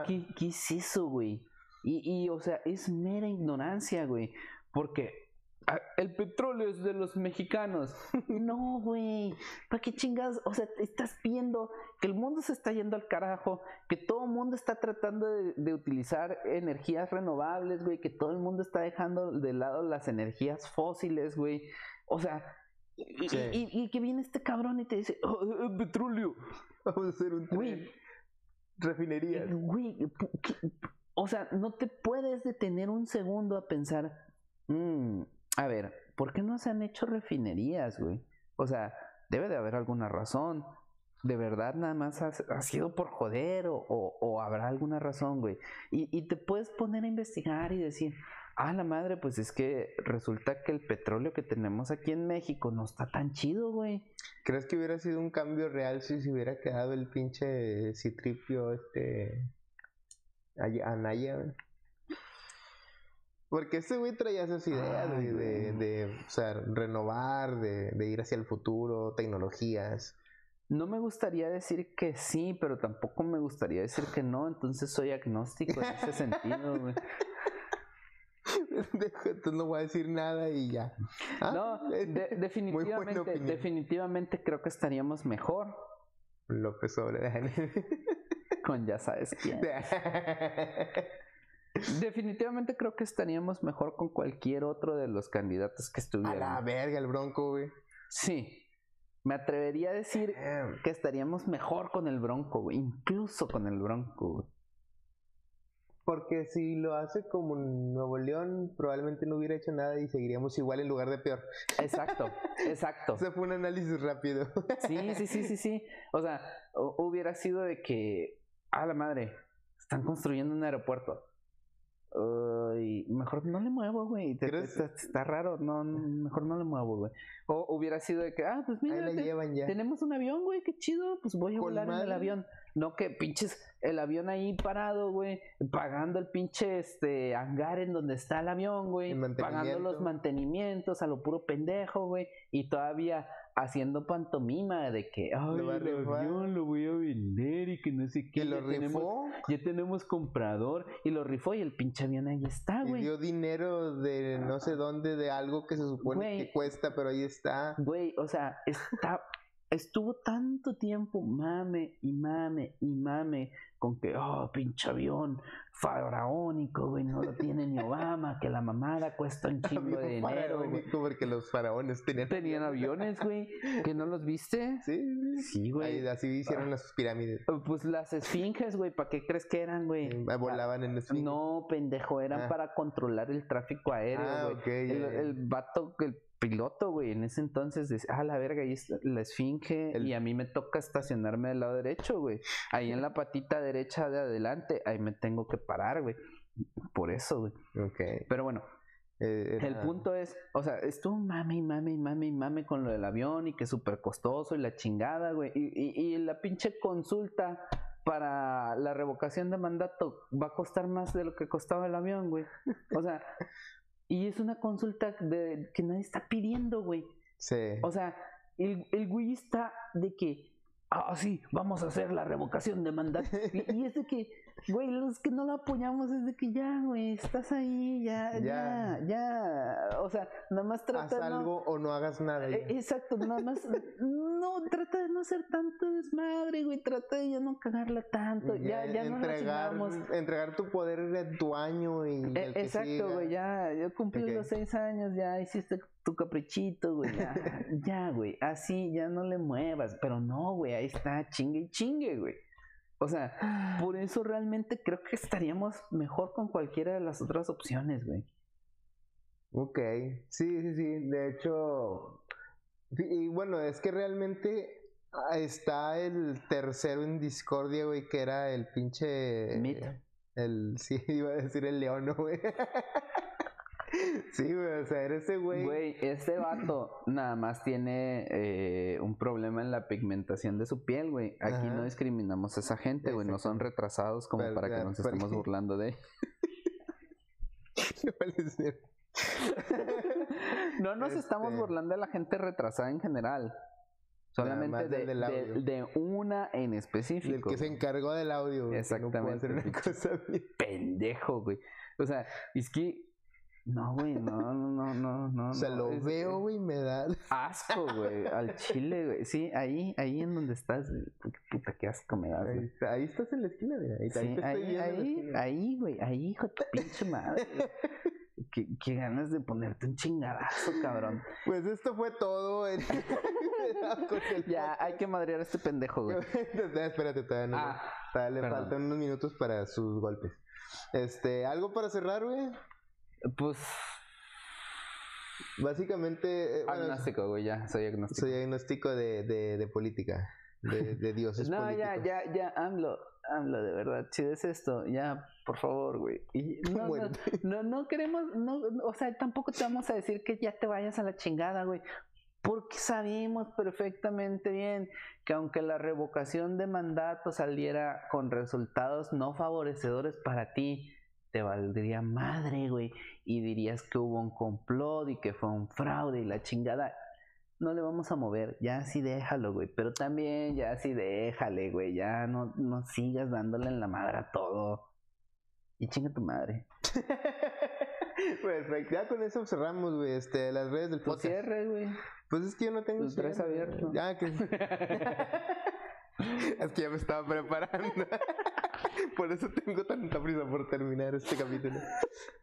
¿qué, qué, es eso, güey? Y, y, o sea, es mera ignorancia, güey. Porque ah, el petróleo es de los mexicanos. [LAUGHS] No, güey. ¿Para qué chingas? O sea, estás viendo que el mundo se está yendo al carajo, que todo el mundo está tratando de, utilizar energías renovables, güey, que todo el mundo está dejando de lado las energías fósiles, güey. O sea, y, que viene este cabrón y te dice, oh, petróleo. [LAUGHS] Vamos a hacer un tren. Refinería. Güey, o sea, no te puedes detener un segundo a pensar, Mm, a ver, ¿por qué no se han hecho refinerías, güey? O sea, debe de haber alguna razón. ¿De verdad nada más ha, sido por joder o, o, habrá alguna razón, güey? Y, y, te puedes poner a investigar y decir, ah, la madre, pues es que resulta que el petróleo que tenemos aquí en México no está tan chido, güey. ¿Crees que hubiera sido un cambio real si se hubiera quedado el pinche citripio este... Anaya, güey? Porque ese güey traía esas ideas de, de, o sea, renovar, de, de, ir hacia el futuro, tecnologías. No me gustaría decir que sí, pero tampoco me gustaría decir que no, entonces soy agnóstico en ese sentido, [LAUGHS] güey. Entonces no voy a decir nada y ya. Ah, no, definitivamente, definitivamente creo que estaríamos mejor. López Obrador. Con ya sabes quién. [LAUGHS] Definitivamente creo que estaríamos mejor con cualquier otro de los candidatos que estuvieran. A la verga, el Bronco, güey. Sí. Me atrevería a decir que estaríamos mejor con el Bronco, güey. Incluso con el Bronco, güey. Porque si lo hace como Nuevo León, probablemente no hubiera hecho nada y seguiríamos igual en lugar de peor. Exacto, [LAUGHS] exacto. Se fue un análisis rápido. Sí, sí, sí, sí, sí. O sea, hubiera sido de que, a la madre, están construyendo un aeropuerto Uy, mejor no le muevo, güey. Está, raro, no, mejor no le muevo, güey. O hubiera sido de que, ah, pues mira, tenemos un avión, güey, qué chido, pues voy a volar en el avión. No que pinches el avión ahí parado, güey, pagando el pinche este hangar en donde está el avión, güey, pagando los mantenimientos a lo puro pendejo, güey, y todavía haciendo pantomima de que, ay, lo el avión lo voy a vender y que no sé qué. lo ya Tenemos, ya tenemos comprador y lo rifó y el pinche avión ahí está, güey. Y dio dinero de no sé dónde, de algo que se supone que cuesta, pero ahí está. Güey, o sea, está estuvo tanto tiempo mame y mame y mame con que, oh, pinche avión faraónico, güey, no lo tiene ni Obama, que la mamada cuesta un [LAUGHS] chingo de dinero. porque los faraones tenían, tenían aviones, güey, que no los viste. Sí, sí, güey. así hicieron las pirámides. Pues las esfinges, güey, ¿para qué crees que eran, güey? Volaban en esfinges. No, pendejo, eran ah. para controlar el tráfico aéreo, ah, güey. el, el vato, el piloto, güey, en ese entonces dice, ah, la verga, ahí está la esfinge y a mí me toca estacionarme del lado derecho, güey. Ahí en la patita derecha de adelante, ahí me tengo que parar, güey. Por eso, güey. Ok. Pero bueno, eh, el punto es, o sea, estuvo mame y mame y mame y mame con lo del avión y que es súper costoso y la chingada, güey. Y, y, y la pinche consulta para la revocación de mandato va a costar más de lo que costaba el avión, güey. O sea, y es una consulta de, que nadie está pidiendo, güey. Sí. O sea, el, el güey está de que, ah, sí, vamos a hacer la revocación de mandato. [LAUGHS] y, es de que, güey, los que no lo apoyamos es de que ya, güey, estás ahí, ya, ya, ya, O sea, nada más trata Haz algo o no hagas nada. E, exacto, nada más, no, trata de no hacer tanto desmadre, güey, trata de ya no cagarla tanto, ya, ya, entregar, no Entregar tu poder de tu año y e, Exacto, güey, ya, yo cumplí los seis años, ya hiciste tu caprichito, güey, ya, [LAUGHS] ya, güey, así ya no le muevas, pero no, güey, ahí está, chingue y chingue, güey. O sea, por eso realmente creo que estaríamos mejor con cualquiera de las otras opciones, güey. Ok, sí, sí, sí, de hecho, y bueno, es que realmente está el tercero en discordia, güey, que era el pinche... El, sí, [LAUGHS] iba a decir el león, güey. [LAUGHS] Sí, güey, o sea, era ese güey. Güey, este vato nada más tiene eh, un problema en la pigmentación de su piel, güey. Aquí no discriminamos a esa gente, güey. No son retrasados como para, que nos estemos burlando de [LAUGHS] [LAUGHS] no nos estamos este burlando de la gente retrasada en general. Solamente de, de, una en específico. El que se encargó del audio. Exactamente. Pendejo, güey. O sea, es que no, güey, no, no, no, no. O sea, lo veo, güey, me da [LAUGHS] asco, güey, al chile, güey. Sí, ahí, ahí en donde estás, puta, qué asco me da, Ahí, ahí, estás en la esquina, güey. Ahí, sí, ahí, ahí, ahí, güey, ahí, hijo de pinche madre. [LAUGHS] Qué, qué, ganas de ponerte un chingadazo, cabrón. Pues esto fue todo. [LAUGHS] ya, hay que madrear a este pendejo, güey. Espérate, todavía no. Ah, le faltan unos minutos para sus golpes. Este, ¿algo para cerrar, güey? Pues. Básicamente. Eh, agnóstico, güey, ya, soy agnóstico. Soy agnóstico de, de, de política, de, de dioses. [LAUGHS] no, ya, ya, ya, AMLO, AMLO, de verdad, si es esto, ya, por favor, güey. no, [LAUGHS] no, no, queremos, no, o sea, tampoco te vamos a decir que ya te vayas a la chingada, güey. Porque sabemos perfectamente bien que aunque la revocación de mandato saliera con resultados no favorecedores para ti, te valdría madre, güey, y dirías que hubo un complot y que fue un fraude y la chingada. No le vamos a mover, ya así déjalo, güey, pero también ya así déjale, güey, ya no, no sigas dándole en la madre a todo. Y chinga tu madre. [LAUGHS] Perfecto, ya con eso cerramos, güey, este, las redes del pues podcast. cierre, güey. Pues es que yo no tengo... Los tres abiertos. Ya, [LAUGHS] que... [LAUGHS] es que ya me estaba preparando. [LAUGHS] por eso tengo tanta prisa por terminar este capítulo.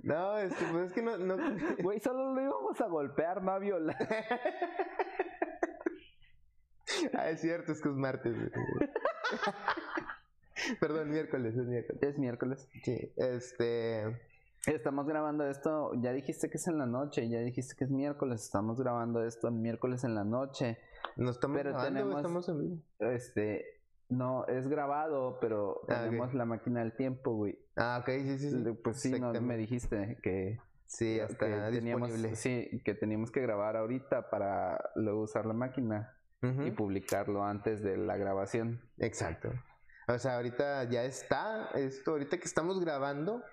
No, es que, pues es que no, no. Güey, solo lo íbamos a golpear, no a violar. [LAUGHS] ah, es cierto, es que es martes. [LAUGHS] Perdón, miércoles, es miércoles. Es miércoles. Sí, este. Estamos grabando esto, ya dijiste que es en la noche, ya dijiste que es miércoles, estamos grabando esto miércoles en la noche. No estamos pero grabando, tenemos, estamos en vivo. Este, no, es grabado, pero ah, tenemos la máquina del tiempo, güey. Ah, ok, sí, sí, sí. Pues sí, no, me dijiste que... Sí, hasta teníamos, Sí, que teníamos que grabar ahorita para luego usar la máquina y publicarlo antes de la grabación. Exacto. O sea, ahorita ya está, esto, ahorita que estamos grabando,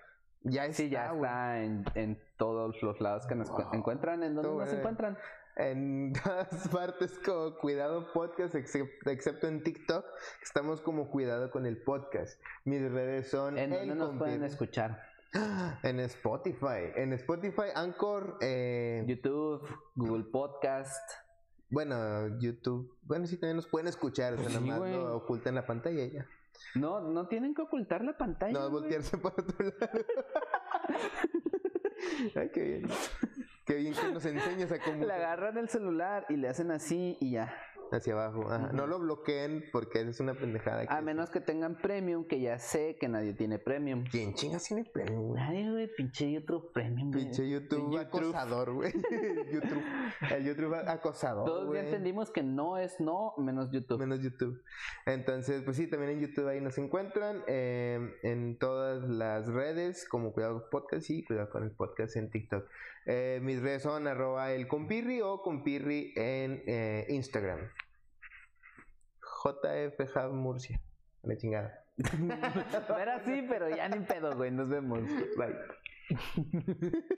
ya está. Sí, ya está en, en, todos los lados que nos encuentran. ¿En dónde nos encuentran? En [LAUGHS] todas partes como Cuidado Podcast, excepto en TikTok, estamos como Cuidado con el Podcast. Mis redes son... ¿En dónde nos pueden escuchar? [GASPS] En Spotify, en Spotify, Anchor, eh... YouTube, Google Podcast. Bueno, YouTube, bueno, sí también nos pueden escuchar, o sea, nomás lo ocultan la pantalla ya. No, no tienen que ocultar la pantalla. No, voltearse por otro lado. [LAUGHS] Ay, qué bien. Qué bien que nos enseñas a cómo. [LAUGHS] Le agarran el celular y le hacen así y ya hacia abajo. No lo bloqueen porque es una pendejada. a menos que tengan premium, que ya sé que nadie tiene premium. ¿Quién chingas tiene premium? Nadie, güey, pinche YouTube premium. Pinche YouTube, acosador, güey. [LAUGHS] YouTube, el YouTube acosador. Todos ya entendimos que no es no menos YouTube. Menos YouTube. Entonces, pues sí, también en YouTube ahí nos encuentran. Em, en todas las redes, como Cuidado Podcast y Cuidado con el Podcast en TikTok. Eh, mis redes son arroba el compirri o compirri en eh, Instagram. JF Murcia. Me chingada. [LAUGHS] Era así, pero ya ni pedo, güey. Nos vemos. Bye. [LAUGHS]